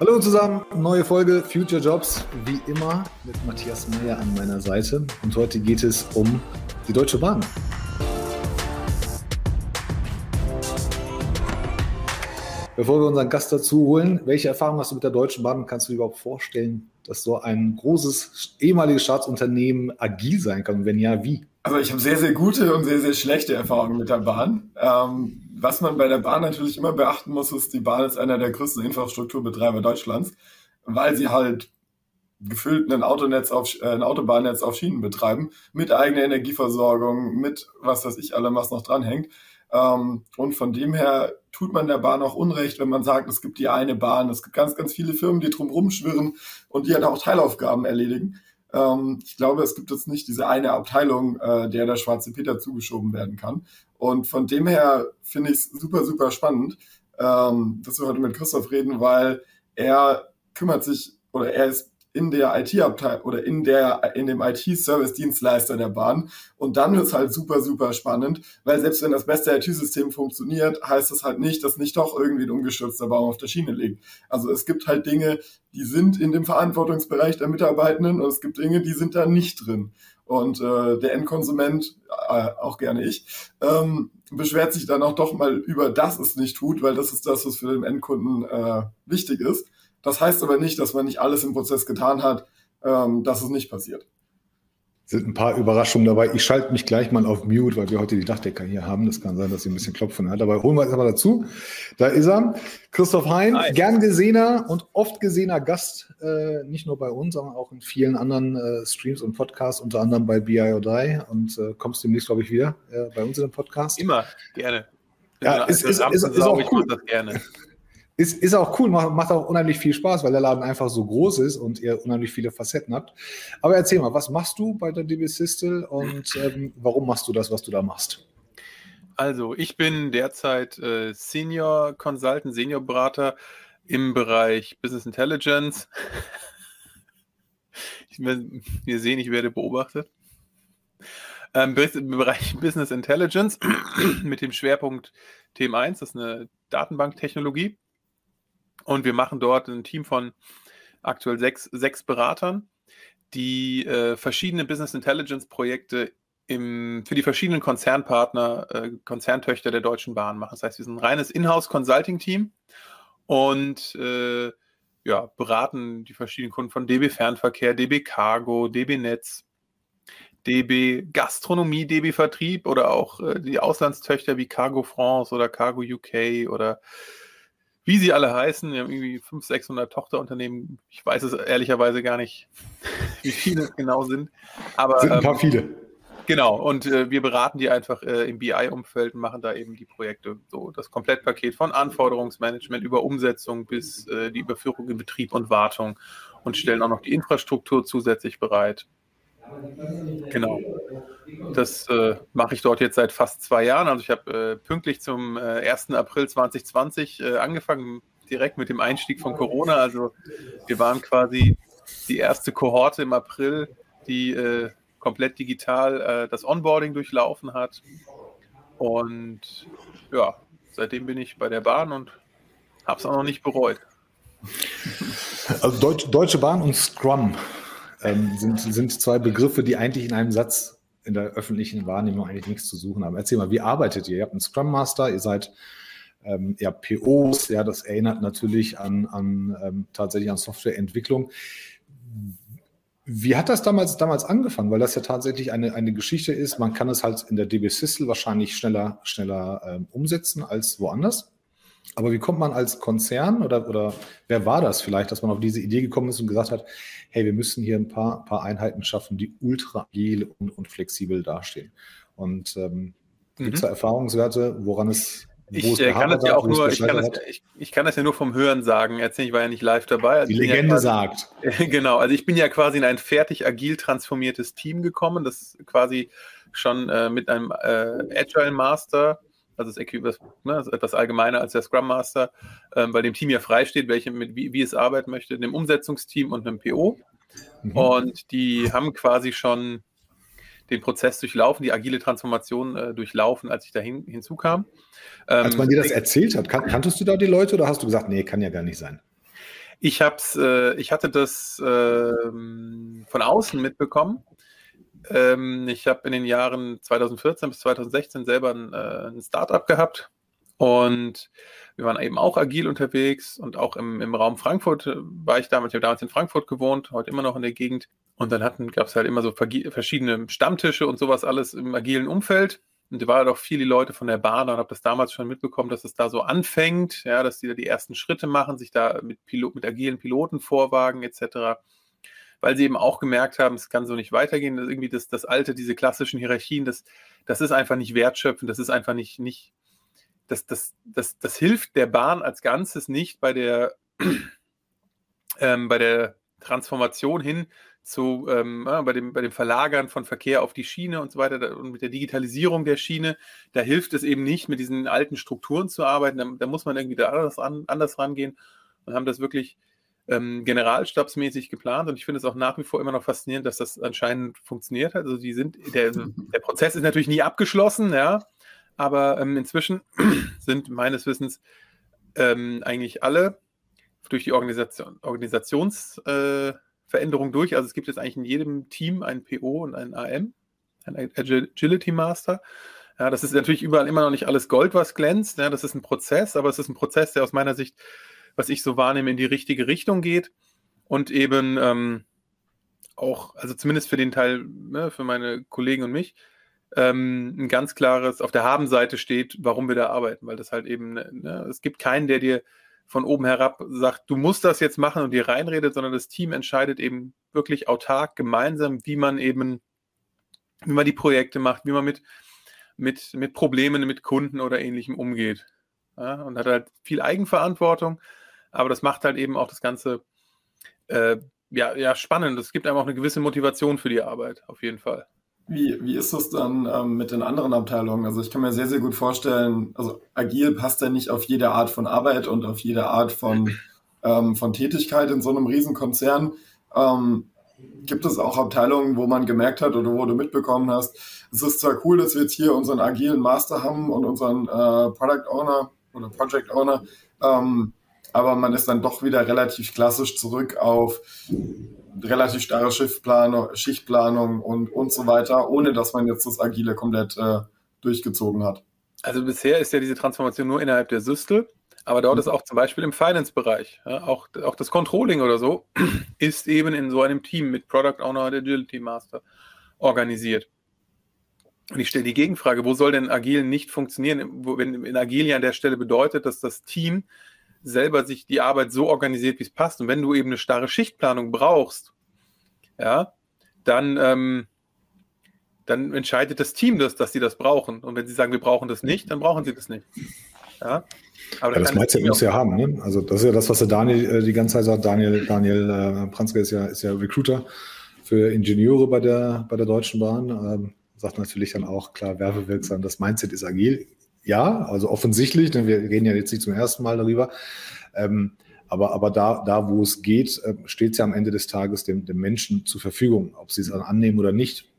Hallo zusammen, neue Folge Future Jobs, wie immer mit Matthias Meyer an meiner Seite. Und heute geht es um die Deutsche Bahn. Bevor wir unseren Gast dazu holen, welche Erfahrungen hast du mit der Deutschen Bahn? Kannst du dir überhaupt vorstellen, dass so ein großes ehemaliges Staatsunternehmen agil sein kann? Wenn ja, wie? Also ich habe sehr, sehr gute und sehr, sehr schlechte Erfahrungen mit der Bahn. Ähm, was man bei der Bahn natürlich immer beachten muss, ist, die Bahn ist einer der größten Infrastrukturbetreiber Deutschlands, weil sie halt gefüllt ein Autonetz auf, äh, ein Autobahnnetz auf Schienen betreiben, mit eigener Energieversorgung, mit was weiß ich allem, was noch dranhängt. Ähm, und von dem her tut man der Bahn auch Unrecht, wenn man sagt, es gibt die eine Bahn, es gibt ganz, ganz viele Firmen, die drum rumschwirren und die halt auch Teilaufgaben erledigen. Ähm, ich glaube, es gibt jetzt nicht diese eine Abteilung, äh, der der schwarze Peter zugeschoben werden kann. Und von dem her finde ich es super, super spannend, ähm, dass wir heute mit Christoph reden, weil er kümmert sich oder er ist in der IT-Abteilung oder in der in dem IT-Service-Dienstleister der Bahn. Und dann es halt super, super spannend, weil selbst wenn das beste IT-System funktioniert, heißt das halt nicht, dass nicht doch irgendwie ein ungestürzter Baum auf der Schiene liegt. Also es gibt halt Dinge, die sind in dem Verantwortungsbereich der Mitarbeitenden und es gibt Dinge, die sind da nicht drin. Und äh, der Endkonsument, äh, auch gerne ich, ähm, beschwert sich dann auch doch mal über, dass es nicht tut, weil das ist das, was für den Endkunden äh, wichtig ist. Das heißt aber nicht, dass man nicht alles im Prozess getan hat, ähm, dass es nicht passiert. Sind ein paar Überraschungen dabei. Ich schalte mich gleich mal auf Mute, weil wir heute die Dachdecker hier haben. Das kann sein, dass sie ein bisschen Klopfen hat. Aber holen wir es aber dazu. Da ist er. Christoph Hein, Hi. gern gesehener und oft gesehener Gast, äh, nicht nur bei uns, sondern auch in vielen anderen äh, Streams und Podcasts, unter anderem bei BI or Die. Und äh, kommst demnächst, glaube ich, wieder äh, bei uns in dem Podcast. Immer, gerne. Ja, ist, ist, ist, ist, auch cool. das gerne. Ist, ist auch cool, macht, macht auch unheimlich viel Spaß, weil der Laden einfach so groß ist und ihr unheimlich viele Facetten habt. Aber erzähl mal, was machst du bei der DB Sistel und ähm, warum machst du das, was du da machst? Also, ich bin derzeit äh, Senior Consultant, Senior Berater im Bereich Business Intelligence. ich, wir sehen, ich werde beobachtet. Ähm, Im Bereich Business Intelligence mit dem Schwerpunkt Thema 1, das ist eine Datenbanktechnologie. Und wir machen dort ein Team von aktuell sechs, sechs Beratern, die äh, verschiedene Business Intelligence Projekte im, für die verschiedenen Konzernpartner, äh, Konzerntöchter der Deutschen Bahn machen. Das heißt, wir sind ein reines Inhouse Consulting Team und äh, ja, beraten die verschiedenen Kunden von DB Fernverkehr, DB Cargo, DB Netz, DB Gastronomie, DB Vertrieb oder auch äh, die Auslandstöchter wie Cargo France oder Cargo UK oder wie sie alle heißen. Wir haben irgendwie 500, 600 Tochterunternehmen. Ich weiß es ehrlicherweise gar nicht, wie viele es genau sind. Aber, sind ein paar ähm, viele. Genau, und äh, wir beraten die einfach äh, im BI-Umfeld und machen da eben die Projekte. So das Komplettpaket von Anforderungsmanagement über Umsetzung bis äh, die Überführung in Betrieb und Wartung und stellen auch noch die Infrastruktur zusätzlich bereit. Genau. Das äh, mache ich dort jetzt seit fast zwei Jahren. Also ich habe äh, pünktlich zum äh, 1. April 2020 äh, angefangen, direkt mit dem Einstieg von Corona. Also wir waren quasi die erste Kohorte im April, die äh, komplett digital äh, das Onboarding durchlaufen hat. Und ja, seitdem bin ich bei der Bahn und habe es auch noch nicht bereut. Also Deutsch, Deutsche Bahn und Scrum ähm, sind, sind zwei Begriffe, die eigentlich in einem Satz in der öffentlichen Wahrnehmung eigentlich nichts zu suchen haben. Erzähl mal, wie arbeitet ihr? Ihr habt einen Scrum Master, ihr seid ähm, ja, POs, ja, das erinnert natürlich an, an ähm, tatsächlich an Softwareentwicklung. Wie hat das damals, damals angefangen? Weil das ja tatsächlich eine, eine Geschichte ist. Man kann es halt in der DB Systel wahrscheinlich schneller, schneller ähm, umsetzen als woanders. Aber wie kommt man als Konzern oder, oder wer war das vielleicht, dass man auf diese Idee gekommen ist und gesagt hat, hey, wir müssen hier ein paar, paar Einheiten schaffen, die ultra agil und, und flexibel dastehen. Und ähm, mhm. gibt es da Erfahrungswerte, woran es ich äh, kann das ja auch nur, ich kann das, ich, ich kann das ja nur vom Hören sagen. Erzähl, ich war ja nicht live dabei. Also Die Legende ja quasi, sagt. genau, also ich bin ja quasi in ein fertig agil transformiertes Team gekommen, das quasi schon äh, mit einem äh, Agile Master also das, ne, das ist etwas allgemeiner als der Scrum Master, ähm, weil dem Team ja freisteht, welche mit, wie, wie es arbeiten möchte, einem Umsetzungsteam und einem PO. Mhm. Und die haben quasi schon den Prozess durchlaufen, die agile Transformation äh, durchlaufen, als ich da hin, hinzukam. Ähm, als man dir das erzählt hat, kan kanntest du da die Leute oder hast du gesagt, nee, kann ja gar nicht sein? Ich hab's, äh, ich hatte das äh, von außen mitbekommen. Ähm, ich habe in den Jahren 2014 bis 2016 selber ein, äh, ein Startup gehabt und wir waren eben auch agil unterwegs und auch im, im Raum Frankfurt äh, war ich damals, ich habe damals in Frankfurt gewohnt, heute immer noch in der Gegend. Und dann gab es halt immer so verschiedene Stammtische und sowas alles im agilen Umfeld. Und da waren doch viele Leute von der Bahn und habe das damals schon mitbekommen, dass es da so anfängt, ja, dass die da die ersten Schritte machen, sich da mit, Pilot, mit agilen Piloten vorwagen etc. Weil sie eben auch gemerkt haben, es kann so nicht weitergehen. Das irgendwie das, das alte, diese klassischen Hierarchien, das, das ist einfach nicht wertschöpfend, das ist einfach nicht, nicht, das, das, das, das hilft der Bahn als Ganzes nicht bei der, ähm, bei der Transformation hin zu, ähm, äh, bei, dem, bei dem Verlagern von Verkehr auf die Schiene und so weiter und mit der Digitalisierung der Schiene, da hilft es eben nicht, mit diesen alten Strukturen zu arbeiten. Da, da muss man irgendwie da anders, an, anders rangehen und haben das wirklich ähm, generalstabsmäßig geplant und ich finde es auch nach wie vor immer noch faszinierend, dass das anscheinend funktioniert hat. Also die sind, der, der Prozess ist natürlich nie abgeschlossen, ja, aber ähm, inzwischen sind meines Wissens ähm, eigentlich alle durch die Organisation, Organisationsveränderung äh, durch. Also es gibt jetzt eigentlich in jedem Team einen PO und einen AM, einen Agility Master. Ja, das ist natürlich überall immer noch nicht alles Gold, was glänzt. Ja, das ist ein Prozess, aber es ist ein Prozess, der aus meiner Sicht, was ich so wahrnehme, in die richtige Richtung geht und eben ähm, auch, also zumindest für den Teil, ne, für meine Kollegen und mich, ähm, ein ganz klares, auf der Habenseite steht, warum wir da arbeiten, weil das halt eben, ne, es gibt keinen, der dir von oben herab sagt, du musst das jetzt machen und dir reinredet, sondern das Team entscheidet eben wirklich autark, gemeinsam, wie man eben, wie man die Projekte macht, wie man mit, mit, mit Problemen, mit Kunden oder ähnlichem umgeht. Ja, und hat halt viel Eigenverantwortung, aber das macht halt eben auch das Ganze äh, ja, ja, spannend. Es gibt einem auch eine gewisse Motivation für die Arbeit, auf jeden Fall. Wie, wie ist das dann ähm, mit den anderen Abteilungen? Also ich kann mir sehr, sehr gut vorstellen, also agil passt ja nicht auf jede Art von Arbeit und auf jede Art von, ähm, von Tätigkeit in so einem Riesenkonzern. Ähm, gibt es auch Abteilungen, wo man gemerkt hat oder wo du mitbekommen hast, es ist zwar cool, dass wir jetzt hier unseren agilen Master haben und unseren äh, Product Owner oder Project Owner, ähm, aber man ist dann doch wieder relativ klassisch zurück auf relativ starre Schichtplanung, Schichtplanung und, und so weiter, ohne dass man jetzt das Agile komplett äh, durchgezogen hat. Also bisher ist ja diese Transformation nur innerhalb der Systel, aber dort mhm. ist auch zum Beispiel im Finance-Bereich, ja, auch, auch das Controlling oder so, ist eben in so einem Team mit Product Owner und Agility Master organisiert. Und ich stelle die Gegenfrage, wo soll denn Agil nicht funktionieren, wenn in Agil ja an der Stelle bedeutet, dass das Team selber sich die Arbeit so organisiert, wie es passt. Und wenn du eben eine starre Schichtplanung brauchst, ja, dann, ähm, dann entscheidet das Team das, dass sie das brauchen. Und wenn sie sagen, wir brauchen das nicht, dann brauchen sie das nicht. Ja, aber ja, das Mindset muss ja haben. Ne? Also das ist ja das, was der Daniel äh, die ganze Zeit sagt. Daniel, Daniel äh, Pranzke ist ja, ist ja Recruiter für Ingenieure bei der, bei der Deutschen Bahn. Ähm, sagt natürlich dann auch klar, werbewirksam, das Mindset ist agil ja, also offensichtlich, denn wir reden ja jetzt nicht zum ersten Mal darüber. Ähm, aber, aber da, da, wo es geht, äh, steht es ja am Ende des Tages dem, dem Menschen zur Verfügung. Ob sie es dann annehmen oder nicht,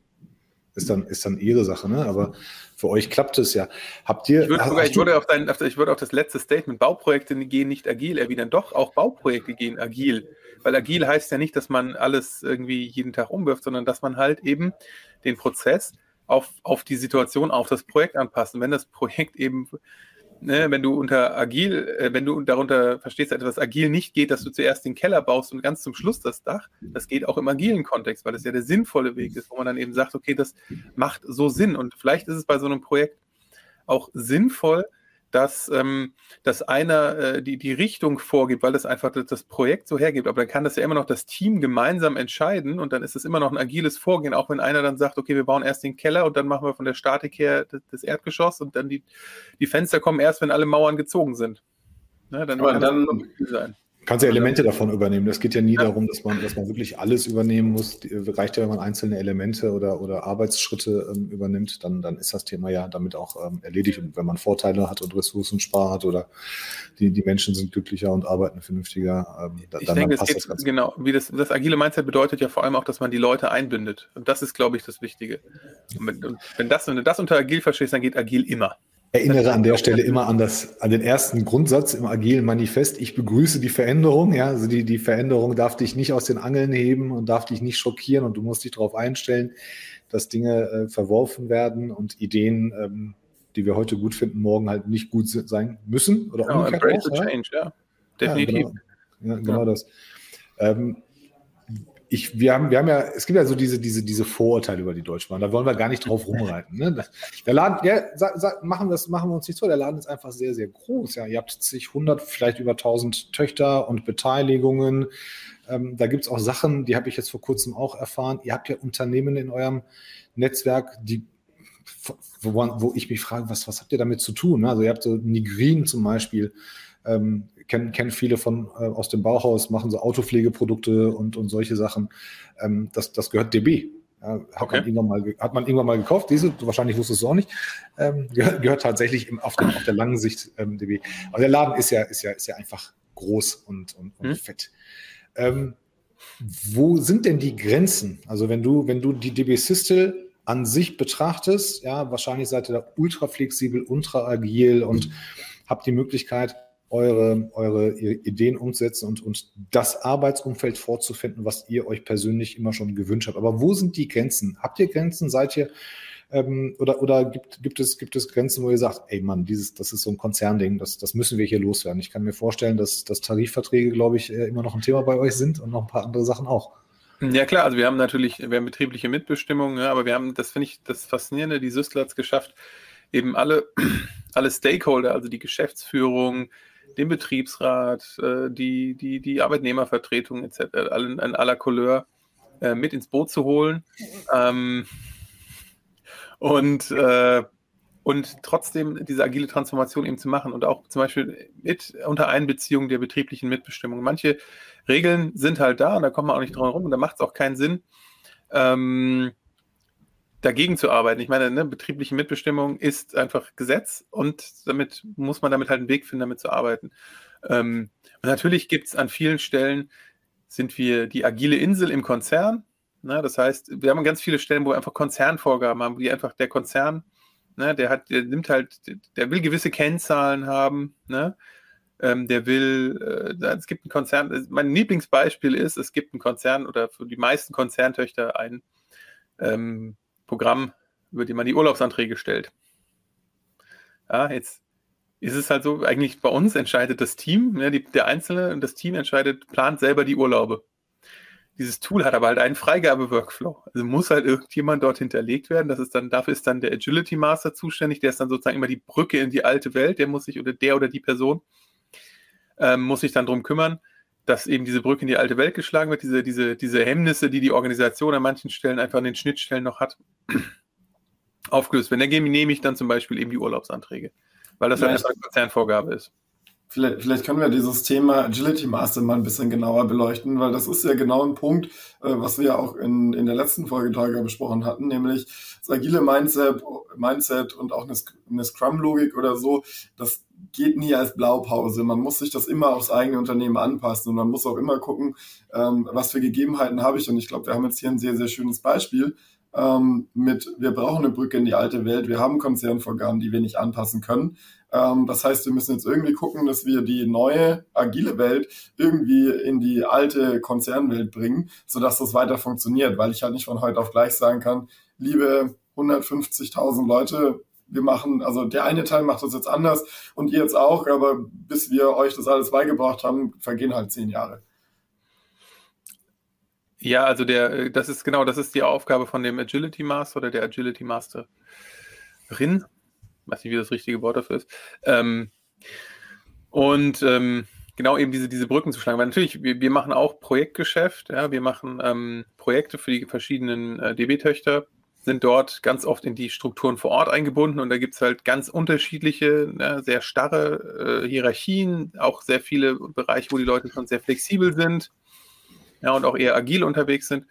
ist dann, ist dann ihre Sache. Ne? Aber für euch klappt es ja. Habt ihr. Ich würde, sogar, ich würde, auf, dein, ich würde auf das letzte Statement, Bauprojekte gehen nicht agil, erwidern. Doch, auch Bauprojekte gehen agil. Weil agil heißt ja nicht, dass man alles irgendwie jeden Tag umwirft, sondern dass man halt eben den Prozess auf, auf die Situation, auf das Projekt anpassen. Wenn das Projekt eben, ne, wenn du unter agil, äh, wenn du darunter verstehst, dass etwas agil nicht geht, dass du zuerst den Keller baust und ganz zum Schluss das Dach, das geht auch im agilen Kontext, weil das ja der sinnvolle Weg ist, wo man dann eben sagt, okay, das macht so Sinn. Und vielleicht ist es bei so einem Projekt auch sinnvoll, dass, ähm, dass einer äh, die, die Richtung vorgibt, weil das einfach das, das, Projekt so hergibt. Aber dann kann das ja immer noch das Team gemeinsam entscheiden und dann ist es immer noch ein agiles Vorgehen, auch wenn einer dann sagt, okay, wir bauen erst den Keller und dann machen wir von der Statik her das, das Erdgeschoss und dann die, die Fenster kommen erst, wenn alle Mauern gezogen sind. Ne, dann Aber dann, sein. Kannst ja Elemente davon übernehmen. Es geht ja nie ja. darum, dass man, dass man wirklich alles übernehmen muss. Die, reicht ja, wenn man einzelne Elemente oder, oder Arbeitsschritte ähm, übernimmt, dann, dann ist das Thema ja damit auch ähm, erledigt. Und wenn man Vorteile hat und Ressourcen spart oder die, die Menschen sind glücklicher und arbeiten vernünftiger, ähm, dann, ich denke, passt es geht, das Genau, wie das, das agile Mindset bedeutet ja vor allem auch, dass man die Leute einbindet. Und das ist, glaube ich, das Wichtige. Und wenn, und wenn, das, wenn du das unter agil verstehst, dann geht agil immer. Erinnere an der Stelle immer an, das, an den ersten Grundsatz im agilen Manifest. Ich begrüße die Veränderung. Ja, also die, die Veränderung darf dich nicht aus den Angeln heben und darf dich nicht schockieren und du musst dich darauf einstellen, dass Dinge äh, verworfen werden und Ideen, ähm, die wir heute gut finden, morgen halt nicht gut sein müssen oder genau, umgekehrt. Auch, ja? change, ja. Definitiv. Ja, genau, ja, genau ja. das. Ähm, ich, wir, haben, wir haben ja, es gibt ja so diese, diese, diese Vorurteile über die Deutsche Bahn, da wollen wir gar nicht drauf rumreiten. Ne? Der Laden, ja, sag, sag, machen, wir, machen wir uns nicht so, der Laden ist einfach sehr, sehr groß. Ja. Ihr habt zig, hundert, vielleicht über tausend Töchter und Beteiligungen. Ähm, da gibt es auch Sachen, die habe ich jetzt vor kurzem auch erfahren. Ihr habt ja Unternehmen in eurem Netzwerk, die wo, wo ich mich frage, was, was habt ihr damit zu tun? Ne? Also ihr habt so Nigrin zum Beispiel, ähm, kennen kenn viele von äh, aus dem Bauhaus, machen so Autopflegeprodukte und, und solche Sachen. Ähm, das, das gehört DB. Ja, hat, okay. man irgendwann mal, hat man irgendwann mal gekauft, diese, wahrscheinlich wusstest du es auch nicht, ähm, gehört, gehört, tatsächlich im, auf, dem, auf, der langen Sicht ähm, DB. Aber der Laden ist ja, ist ja, ist ja einfach groß und, und, und hm. fett. Ähm, wo sind denn die Grenzen? Also wenn du, wenn du die DB Systel an sich betrachtest, ja, wahrscheinlich seid ihr da ultra flexibel, ultra agil und mhm. habt die Möglichkeit, eure, eure Ideen umzusetzen und, und das Arbeitsumfeld vorzufinden, was ihr euch persönlich immer schon gewünscht habt. Aber wo sind die Grenzen? Habt ihr Grenzen? Seid ihr ähm, oder, oder gibt, gibt, es, gibt es Grenzen, wo ihr sagt, ey Mann, dieses, das ist so ein Konzernding, das, das müssen wir hier loswerden. Ich kann mir vorstellen, dass, dass Tarifverträge, glaube ich, äh, immer noch ein Thema bei euch sind und noch ein paar andere Sachen auch. Ja klar, also wir haben natürlich, wir haben betriebliche Mitbestimmung, ja, aber wir haben, das finde ich das Faszinierende, die Süstler hat es geschafft, eben alle, alle Stakeholder, also die Geschäftsführung, den Betriebsrat, äh, die, die, die Arbeitnehmervertretung etc., allen an aller Couleur äh, mit ins Boot zu holen. Ähm, und, äh, und trotzdem diese agile Transformation eben zu machen und auch zum Beispiel mit unter Einbeziehung der betrieblichen Mitbestimmung. Manche Regeln sind halt da und da kommt man auch nicht drum herum und da macht es auch keinen Sinn. Ähm, dagegen zu arbeiten. Ich meine, ne, betriebliche Mitbestimmung ist einfach Gesetz und damit muss man damit halt einen Weg finden, damit zu arbeiten. Ähm, und natürlich gibt es an vielen Stellen, sind wir die agile Insel im Konzern. Ne? Das heißt, wir haben ganz viele Stellen, wo wir einfach Konzernvorgaben haben, die einfach der Konzern, ne, der hat, der nimmt halt, der will gewisse Kennzahlen haben, ne? Ähm, der will, äh, es gibt einen Konzern, mein Lieblingsbeispiel ist, es gibt einen Konzern oder für die meisten Konzerntöchter ein ähm, Programm, über dem man die Urlaubsanträge stellt. Ja, jetzt ist es halt so, eigentlich bei uns entscheidet das Team, ja, die, der Einzelne und das Team entscheidet, plant selber die Urlaube. Dieses Tool hat aber halt einen Freigabe-Workflow. Also muss halt irgendjemand dort hinterlegt werden. Das ist dann, dafür ist dann der Agility Master zuständig, der ist dann sozusagen immer die Brücke in die alte Welt, der muss sich, oder der oder die Person, ähm, muss sich dann darum kümmern, dass eben diese Brücke in die alte Welt geschlagen wird, diese, diese, diese Hemmnisse, die die Organisation an manchen Stellen einfach an den Schnittstellen noch hat, aufgelöst werden. Dann nehme ich dann zum Beispiel eben die Urlaubsanträge, weil das vielleicht, halt einfach eine Konzernvorgabe ist. Vielleicht, vielleicht können wir dieses Thema Agility Master mal ein bisschen genauer beleuchten, weil das ist ja genau ein Punkt, äh, was wir ja auch in, in der letzten Folge Tolga besprochen hatten, nämlich das agile Mindset, Mindset und auch eine, eine Scrum-Logik oder so, das geht nie als Blaupause. Man muss sich das immer aufs eigene Unternehmen anpassen und man muss auch immer gucken, ähm, was für Gegebenheiten habe ich. Und ich glaube, wir haben jetzt hier ein sehr, sehr schönes Beispiel ähm, mit, wir brauchen eine Brücke in die alte Welt, wir haben Konzernvorgaben, die wir nicht anpassen können. Ähm, das heißt, wir müssen jetzt irgendwie gucken, dass wir die neue, agile Welt irgendwie in die alte Konzernwelt bringen, sodass das weiter funktioniert, weil ich halt nicht von heute auf gleich sagen kann, liebe 150.000 Leute, wir machen, also der eine Teil macht das jetzt anders und ihr jetzt auch, aber bis wir euch das alles beigebracht haben, vergehen halt zehn Jahre. Ja, also der, das ist genau, das ist die Aufgabe von dem Agility Master oder der Agility Masterin. Weiß nicht, wie das richtige Wort dafür ist. Ähm, und ähm, genau eben diese, diese Brücken zu schlagen. Weil natürlich, wir, wir machen auch Projektgeschäft, ja, wir machen ähm, Projekte für die verschiedenen äh, DB-Töchter, sind dort ganz oft in die Strukturen vor Ort eingebunden und da gibt es halt ganz unterschiedliche, ne, sehr starre äh, Hierarchien, auch sehr viele Bereiche, wo die Leute schon sehr flexibel sind ja, und auch eher agil unterwegs sind.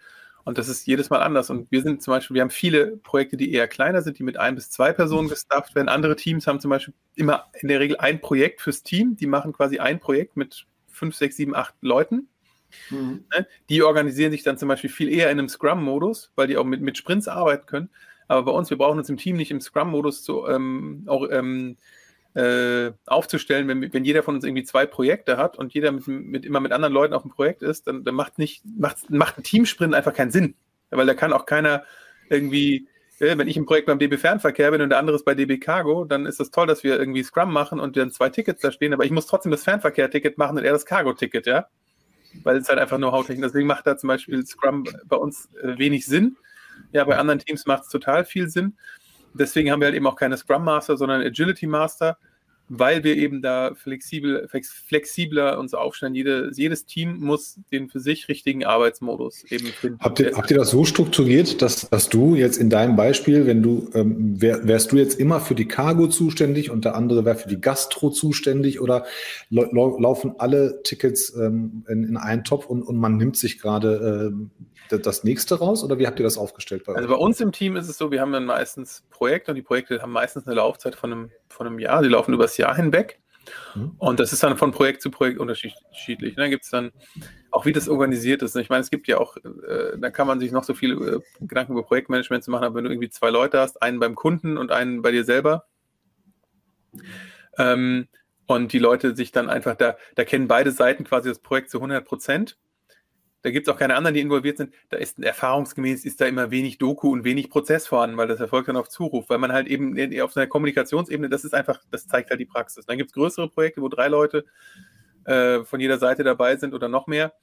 Und das ist jedes Mal anders. Und wir sind zum Beispiel, wir haben viele Projekte, die eher kleiner sind, die mit ein bis zwei Personen gestafft werden. Andere Teams haben zum Beispiel immer in der Regel ein Projekt fürs Team. Die machen quasi ein Projekt mit fünf, sechs, sieben, acht Leuten. Mhm. Ne? Die organisieren sich dann zum Beispiel viel eher in einem Scrum-Modus, weil die auch mit, mit Sprints arbeiten können. Aber bei uns, wir brauchen uns im Team nicht im Scrum-Modus zu, ähm, auch ähm, äh, aufzustellen, wenn, wenn jeder von uns irgendwie zwei Projekte hat und jeder mit, mit immer mit anderen Leuten auf dem Projekt ist, dann, dann macht nicht, macht, macht ein Teamsprint einfach keinen Sinn. Weil da kann auch keiner irgendwie, äh, wenn ich im Projekt beim DB Fernverkehr bin und der andere ist bei DB Cargo, dann ist das toll, dass wir irgendwie Scrum machen und dann zwei Tickets da stehen, aber ich muss trotzdem das Fernverkehr-Ticket machen und er das Cargo-Ticket, ja. Weil es halt einfach nur Hautechnik. Deswegen macht da zum Beispiel Scrum bei uns äh, wenig Sinn. Ja, bei anderen Teams macht es total viel Sinn. Deswegen haben wir halt eben auch keine Scrum Master, sondern Agility Master weil wir eben da flexibel, flexibler uns aufstellen. Jede, jedes Team muss den für sich richtigen Arbeitsmodus eben finden. Habt ihr, habt ihr das so strukturiert, dass, dass du jetzt in deinem Beispiel, wenn du, ähm, wär, wärst du jetzt immer für die Cargo zuständig und der andere wäre für die Gastro zuständig oder laufen alle Tickets ähm, in, in einen Topf und, und man nimmt sich gerade ähm, das nächste raus oder wie habt ihr das aufgestellt? Bei also bei uns im Team ist es so, wir haben dann meistens Projekte und die Projekte haben meistens eine Laufzeit von einem, von einem Jahr. Die laufen über das Jahr hinweg. Mhm. Und das ist dann von Projekt zu Projekt unterschiedlich. Da gibt es dann auch, wie das organisiert ist. Ich meine, es gibt ja auch, äh, da kann man sich noch so viele äh, Gedanken über Projektmanagement zu machen, aber wenn du irgendwie zwei Leute hast, einen beim Kunden und einen bei dir selber, ähm, und die Leute sich dann einfach da, da kennen beide Seiten quasi das Projekt zu 100 Prozent da gibt es auch keine anderen, die involviert sind. Da ist erfahrungsgemäß ist da immer wenig Doku und wenig Prozess vorhanden, weil das erfolgt dann auf Zuruf, weil man halt eben auf seiner Kommunikationsebene, das ist einfach, das zeigt halt die Praxis. Dann gibt es größere Projekte, wo drei Leute äh, von jeder Seite dabei sind oder noch mehr.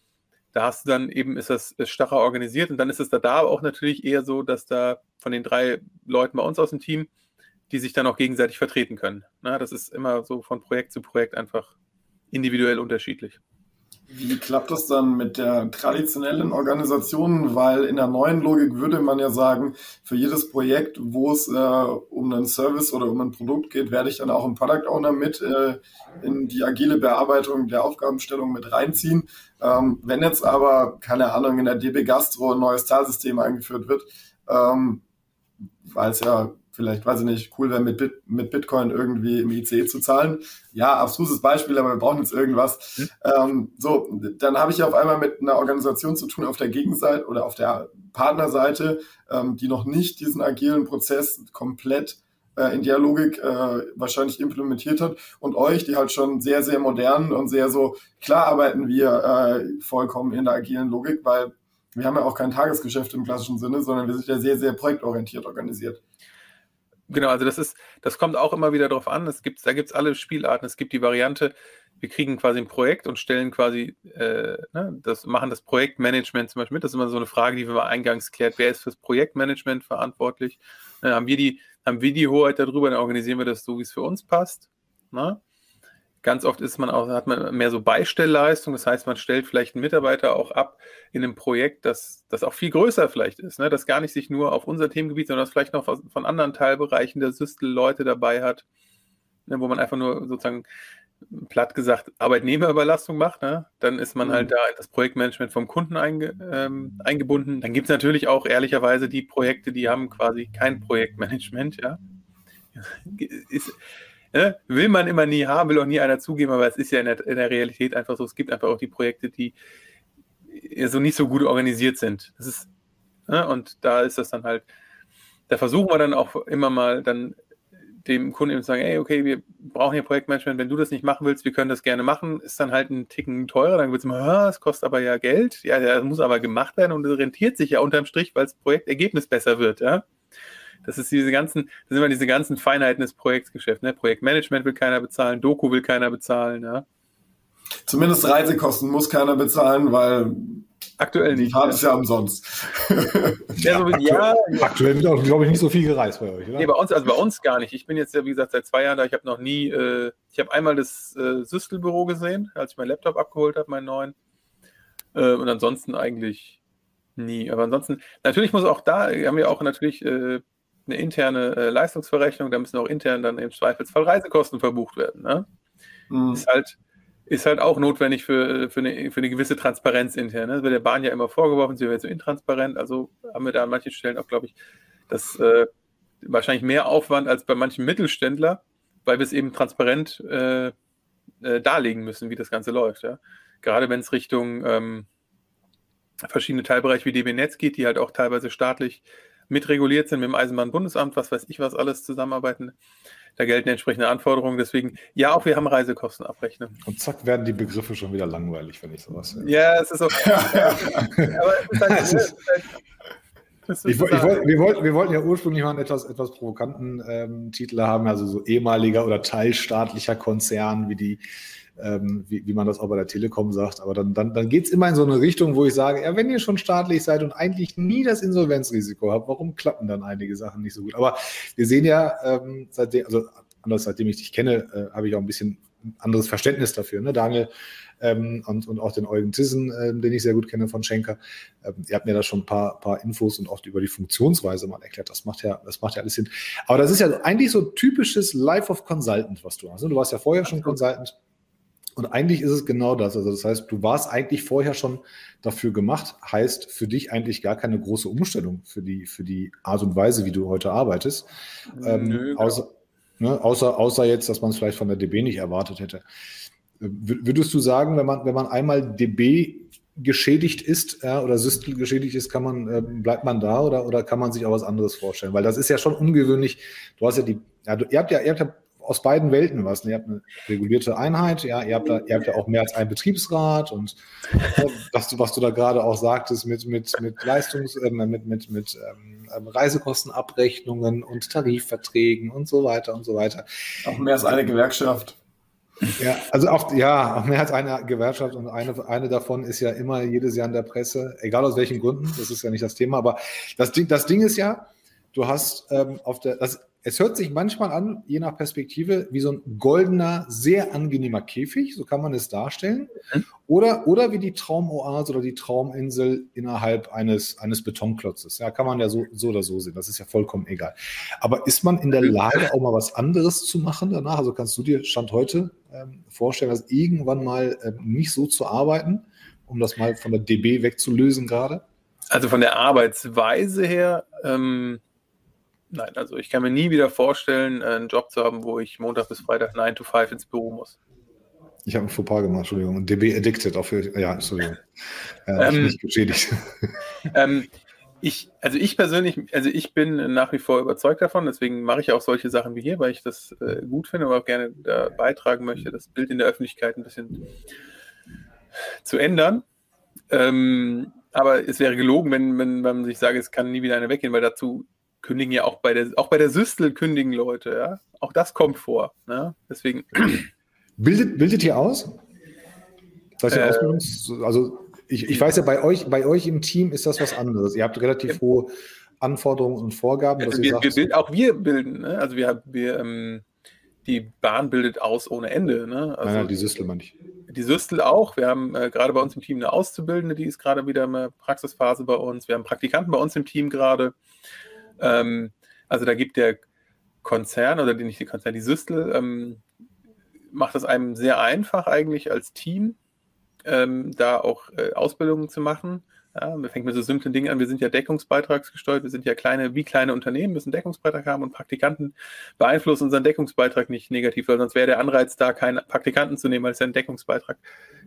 Da hast du dann eben, ist das ist starrer organisiert und dann ist es da, da auch natürlich eher so, dass da von den drei Leuten bei uns aus dem Team, die sich dann auch gegenseitig vertreten können. Na, das ist immer so von Projekt zu Projekt einfach individuell unterschiedlich. Wie klappt das dann mit der traditionellen Organisation? Weil in der neuen Logik würde man ja sagen, für jedes Projekt, wo es äh, um einen Service oder um ein Produkt geht, werde ich dann auch einen Product Owner mit äh, in die agile Bearbeitung der Aufgabenstellung mit reinziehen. Ähm, wenn jetzt aber, keine Ahnung, in der DB Gastro ein neues Zahlsystem eingeführt wird, ähm, weil es ja vielleicht, weiß ich nicht, cool wäre, mit, Bit, mit Bitcoin irgendwie im ICE zu zahlen. Ja, abstruses Beispiel, aber wir brauchen jetzt irgendwas. Mhm. Ähm, so, dann habe ich auf einmal mit einer Organisation zu tun auf der Gegenseite oder auf der Partnerseite, ähm, die noch nicht diesen agilen Prozess komplett äh, in der Logik äh, wahrscheinlich implementiert hat und euch, die halt schon sehr, sehr modern und sehr so, klar arbeiten wir äh, vollkommen in der agilen Logik, weil wir haben ja auch kein Tagesgeschäft im klassischen Sinne, sondern wir sind ja sehr, sehr projektorientiert organisiert. Genau, also das ist, das kommt auch immer wieder darauf an. Es gibt, da gibt es alle Spielarten. Es gibt die Variante, wir kriegen quasi ein Projekt und stellen quasi, äh, ne, das machen das Projektmanagement zum Beispiel mit. Das ist immer so eine Frage, die wir mal eingangs klärt. Wer ist fürs Projektmanagement verantwortlich? Dann haben wir die, haben wir die Hoheit darüber, dann organisieren wir das so, wie es für uns passt. Ne? Ganz oft ist man auch, hat man mehr so Beistellleistung, das heißt, man stellt vielleicht einen Mitarbeiter auch ab in einem Projekt, das, das auch viel größer vielleicht ist, ne? das gar nicht sich nur auf unser Themengebiet, sondern das vielleicht noch von anderen Teilbereichen der Systel Leute dabei hat, ne? wo man einfach nur sozusagen platt gesagt Arbeitnehmerüberlastung macht, ne? dann ist man halt mhm. halt da in das Projektmanagement vom Kunden einge, ähm, eingebunden. Dann gibt es natürlich auch ehrlicherweise die Projekte, die haben quasi kein Projektmanagement, ja. Ist, Ne? Will man immer nie haben, will auch nie einer zugeben, aber es ist ja in der, in der Realität einfach so, es gibt einfach auch die Projekte, die so nicht so gut organisiert sind. Das ist, ne? Und da ist das dann halt, da versuchen wir dann auch immer mal dann dem Kunden eben zu sagen, ey, okay, wir brauchen hier Projektmanagement, wenn du das nicht machen willst, wir können das gerne machen, ist dann halt ein Ticken teurer, dann wird es immer, es kostet aber ja Geld, ja, das muss aber gemacht werden und es rentiert sich ja unterm Strich, weil das Projektergebnis besser wird, ja. Das ist diese ganzen, das sind immer diese ganzen Feinheiten des Projektgeschäfts. Ne? Projektmanagement will keiner bezahlen, Doku will keiner bezahlen. Ja? Zumindest Reisekosten muss keiner bezahlen, weil Aktuell nicht. Fahrt ist ja umsonst. ja, so, aktuell, ja, aktuell wird auch, glaube ich, nicht so viel gereist bei euch, oder? Nee, bei uns, also bei uns gar nicht. Ich bin jetzt ja, wie gesagt, seit zwei Jahren da. Ich habe noch nie, äh, ich habe einmal das äh, Süstelbüro gesehen, als ich meinen Laptop abgeholt habe, meinen neuen. Äh, und ansonsten eigentlich nie. Aber ansonsten, natürlich muss auch da, haben wir auch natürlich äh, eine interne äh, Leistungsverrechnung, da müssen auch intern dann im Zweifelsfall Reisekosten verbucht werden. Ne? Mhm. Ist, halt, ist halt auch notwendig für, für, eine, für eine gewisse Transparenz intern. Ne? Das wird der Bahn ja immer vorgeworfen, sie wäre so intransparent. Also haben wir da an manchen Stellen auch, glaube ich, das äh, wahrscheinlich mehr Aufwand als bei manchen Mittelständler, weil wir es eben transparent äh, äh, darlegen müssen, wie das Ganze läuft. Ja? Gerade wenn es Richtung ähm, verschiedene Teilbereiche wie DB Netz geht, die halt auch teilweise staatlich mitreguliert sind mit dem Eisenbahnbundesamt, was weiß ich was alles zusammenarbeiten. Da gelten entsprechende Anforderungen. Deswegen, ja, auch wir haben Reisekostenabrechnung. Und zack, werden die Begriffe schon wieder langweilig, wenn ich sowas höre. Ja, es ist so. aber es ist halt, halt ich, ich wollt, wir, wollten, wir wollten ja ursprünglich mal einen etwas, etwas provokanten ähm, Titel haben, also so ehemaliger oder teilstaatlicher Konzern, wie die ähm, wie, wie man das auch bei der Telekom sagt. Aber dann, dann, dann geht es immer in so eine Richtung, wo ich sage, ja, wenn ihr schon staatlich seid und eigentlich nie das Insolvenzrisiko habt, warum klappen dann einige Sachen nicht so gut? Aber wir sehen ja, ähm, seitdem, also anders seitdem ich dich kenne, äh, habe ich auch ein bisschen anderes Verständnis dafür. Ne? Daniel, ähm, und, und auch den Eugen Tissen, ähm, den ich sehr gut kenne von Schenker. Ähm, ihr habt mir da schon ein paar, paar Infos und auch über die Funktionsweise mal erklärt. Das macht ja, das macht ja alles Sinn. Aber das ist ja eigentlich so typisches Life of Consultant, was du hast. Ne? Du warst ja vorher schon Consultant. Und eigentlich ist es genau das. Also das heißt, du warst eigentlich vorher schon dafür gemacht, heißt für dich eigentlich gar keine große Umstellung für die, für die Art und Weise, wie du heute arbeitest. Ähm, Nö, außer, ne, außer, außer jetzt, dass man es vielleicht von der DB nicht erwartet hätte. Würdest du sagen, wenn man, wenn man einmal DB geschädigt ist ja, oder Systel geschädigt ist, kann man, äh, bleibt man da oder, oder kann man sich auch was anderes vorstellen? Weil das ist ja schon ungewöhnlich. Du hast ja die, ja, du, ihr habt ja, ihr habt ja aus beiden Welten was. Ihr habt eine regulierte Einheit, ja, ihr habt, da, ihr habt ja auch mehr als einen Betriebsrat und äh, was, du, was du da gerade auch sagtest mit, mit, mit Leistungs-, äh, mit, mit, mit ähm, ähm, Reisekostenabrechnungen und Tarifverträgen und so weiter und so weiter. Auch mehr als eine Gewerkschaft. Ja, also auch, ja, auch mehr als eine Gewerkschaft und eine, eine davon ist ja immer jedes Jahr in der Presse, egal aus welchen Gründen, das ist ja nicht das Thema, aber das Ding, das Ding ist ja, du hast ähm, auf der, das, es hört sich manchmal an, je nach Perspektive, wie so ein goldener, sehr angenehmer Käfig, so kann man es darstellen. Mhm. Oder, oder wie die Traumoase oder die Trauminsel innerhalb eines, eines Betonklotzes. Ja, kann man ja so, so oder so sehen. Das ist ja vollkommen egal. Aber ist man in der Lage, auch mal was anderes zu machen danach? Also kannst du dir Stand heute ähm, vorstellen, dass irgendwann mal ähm, nicht so zu arbeiten, um das mal von der DB wegzulösen gerade? Also von der Arbeitsweise her, ähm Nein, also ich kann mir nie wieder vorstellen, einen Job zu haben, wo ich Montag bis Freitag 9 to 5 ins Büro muss. Ich habe ein Fauxpas gemacht, Entschuldigung. Und DB Addicted auch für, ja, Entschuldigung. Äh, ähm, nicht geschädigt. Ähm, ich, also ich persönlich, also ich bin nach wie vor überzeugt davon, deswegen mache ich auch solche Sachen wie hier, weil ich das äh, gut finde und auch gerne da beitragen möchte, das Bild in der Öffentlichkeit ein bisschen zu ändern. Ähm, aber es wäre gelogen, wenn, wenn man sich sage, es kann nie wieder eine weggehen, weil dazu kündigen ja auch bei der, auch bei der Systel kündigen Leute, ja. Auch das kommt vor. Ne? Deswegen. Bildet, bildet ihr aus? Das äh, Ausbildungs also ich, ich weiß ja, bei euch, bei euch im Team ist das was anderes. Ihr habt relativ hohe Anforderungen und Vorgaben. Also wir, wir bild, auch wir bilden, ne? also wir, wir ähm, die Bahn bildet aus ohne Ende. Ne? Also Nein, die Systel meine ich. Die Systel auch. Wir haben äh, gerade bei uns im Team eine Auszubildende, die ist gerade wieder in der Praxisphase bei uns. Wir haben Praktikanten bei uns im Team gerade. Ähm, also da gibt der Konzern oder nicht die Konzern, die Systel, ähm, macht es einem sehr einfach eigentlich als Team, ähm, da auch äh, Ausbildungen zu machen. Ja, wir fängt mit so simplen Dingen an. Wir sind ja deckungsbeitragsgesteuert. Wir sind ja kleine, wie kleine Unternehmen, müssen Deckungsbeitrag haben und Praktikanten beeinflussen unseren Deckungsbeitrag nicht negativ, weil sonst wäre der Anreiz da, keinen Praktikanten zu nehmen, weil es ja einen Deckungsbeitrag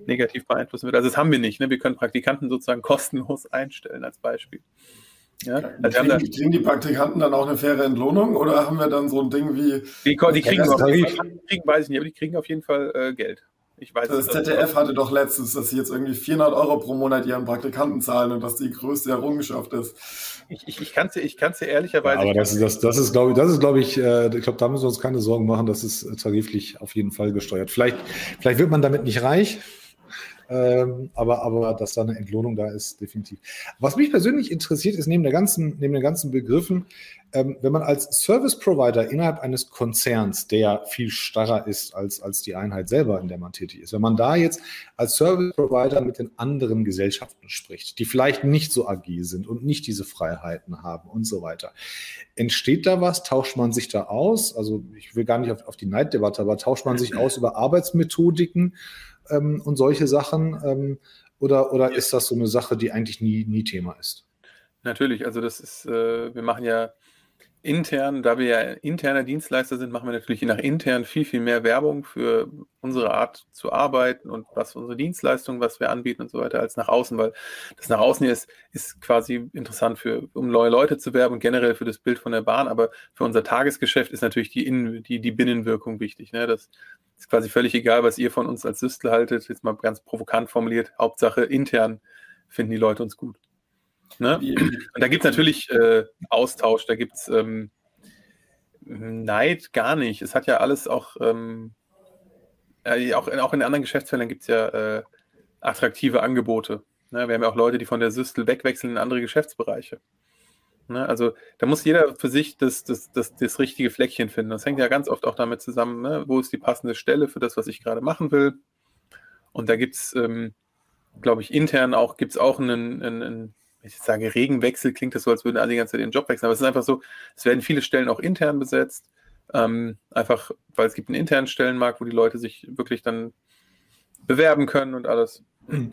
negativ beeinflussen wird. Also das haben wir nicht. Ne? Wir können Praktikanten sozusagen kostenlos einstellen als Beispiel. Ja, also kriegen, die, kriegen, die Praktikanten dann auch eine faire Entlohnung oder haben wir dann so ein Ding wie. Die, die kriegen, auf jeden Fall, kriegen, weiß ich nicht, aber die kriegen auf jeden Fall äh, Geld. Ich weiß das ZDF hatte doch letztens, dass sie jetzt irgendwie 400 Euro pro Monat ihren Praktikanten zahlen und dass die größte Errungenschaft ist. Ich, ich, ich kann es dir, ich kann's dir ehrlicherweise. Ja, aber das ist, das, das ist, glaube ich, glaube ich, äh, ich glaube, da müssen wir uns keine Sorgen machen, das ist tariflich auf jeden Fall gesteuert. Vielleicht, vielleicht wird man damit nicht reich, ähm, aber, aber dass da eine Entlohnung da ist, definitiv. Was mich persönlich interessiert, ist neben, der ganzen, neben den ganzen Begriffen, ähm, wenn man als Service Provider innerhalb eines Konzerns, der viel starrer ist als, als die Einheit selber, in der man tätig ist, wenn man da jetzt als Service Provider mit den anderen Gesellschaften spricht, die vielleicht nicht so agil sind und nicht diese Freiheiten haben und so weiter, entsteht da was? Tauscht man sich da aus? Also ich will gar nicht auf, auf die Neiddebatte, aber tauscht man sich aus über Arbeitsmethodiken? Ähm, und solche Sachen? Ähm, oder oder ja. ist das so eine Sache, die eigentlich nie, nie Thema ist? Natürlich, also das ist, äh, wir machen ja intern, da wir ja interner Dienstleister sind, machen wir natürlich nach intern viel, viel mehr Werbung für unsere Art zu arbeiten und was unsere Dienstleistungen, was wir anbieten und so weiter, als nach außen, weil das nach außen ist, ist quasi interessant für, um neue Leute zu werben generell für das Bild von der Bahn, aber für unser Tagesgeschäft ist natürlich die, Innen, die, die Binnenwirkung wichtig. Ne? Das ist quasi völlig egal, was ihr von uns als Süstel haltet, jetzt mal ganz provokant formuliert, Hauptsache intern finden die Leute uns gut. Ne? Und da gibt es natürlich äh, Austausch, da gibt es ähm, Neid gar nicht. Es hat ja alles auch, ähm, äh, auch, auch in anderen Geschäftsfeldern gibt es ja äh, attraktive Angebote. Ne? Wir haben ja auch Leute, die von der Systel wegwechseln in andere Geschäftsbereiche. Ne? Also da muss jeder für sich das, das, das, das richtige Fleckchen finden. Das hängt ja ganz oft auch damit zusammen, ne? wo ist die passende Stelle für das, was ich gerade machen will. Und da gibt es, ähm, glaube ich, intern auch, gibt es auch einen, einen, einen ich sage Regenwechsel, klingt das so, als würden alle die ganze Zeit den Job wechseln. Aber es ist einfach so, es werden viele Stellen auch intern besetzt. Ähm, einfach, weil es gibt einen internen Stellenmarkt, wo die Leute sich wirklich dann bewerben können und alles.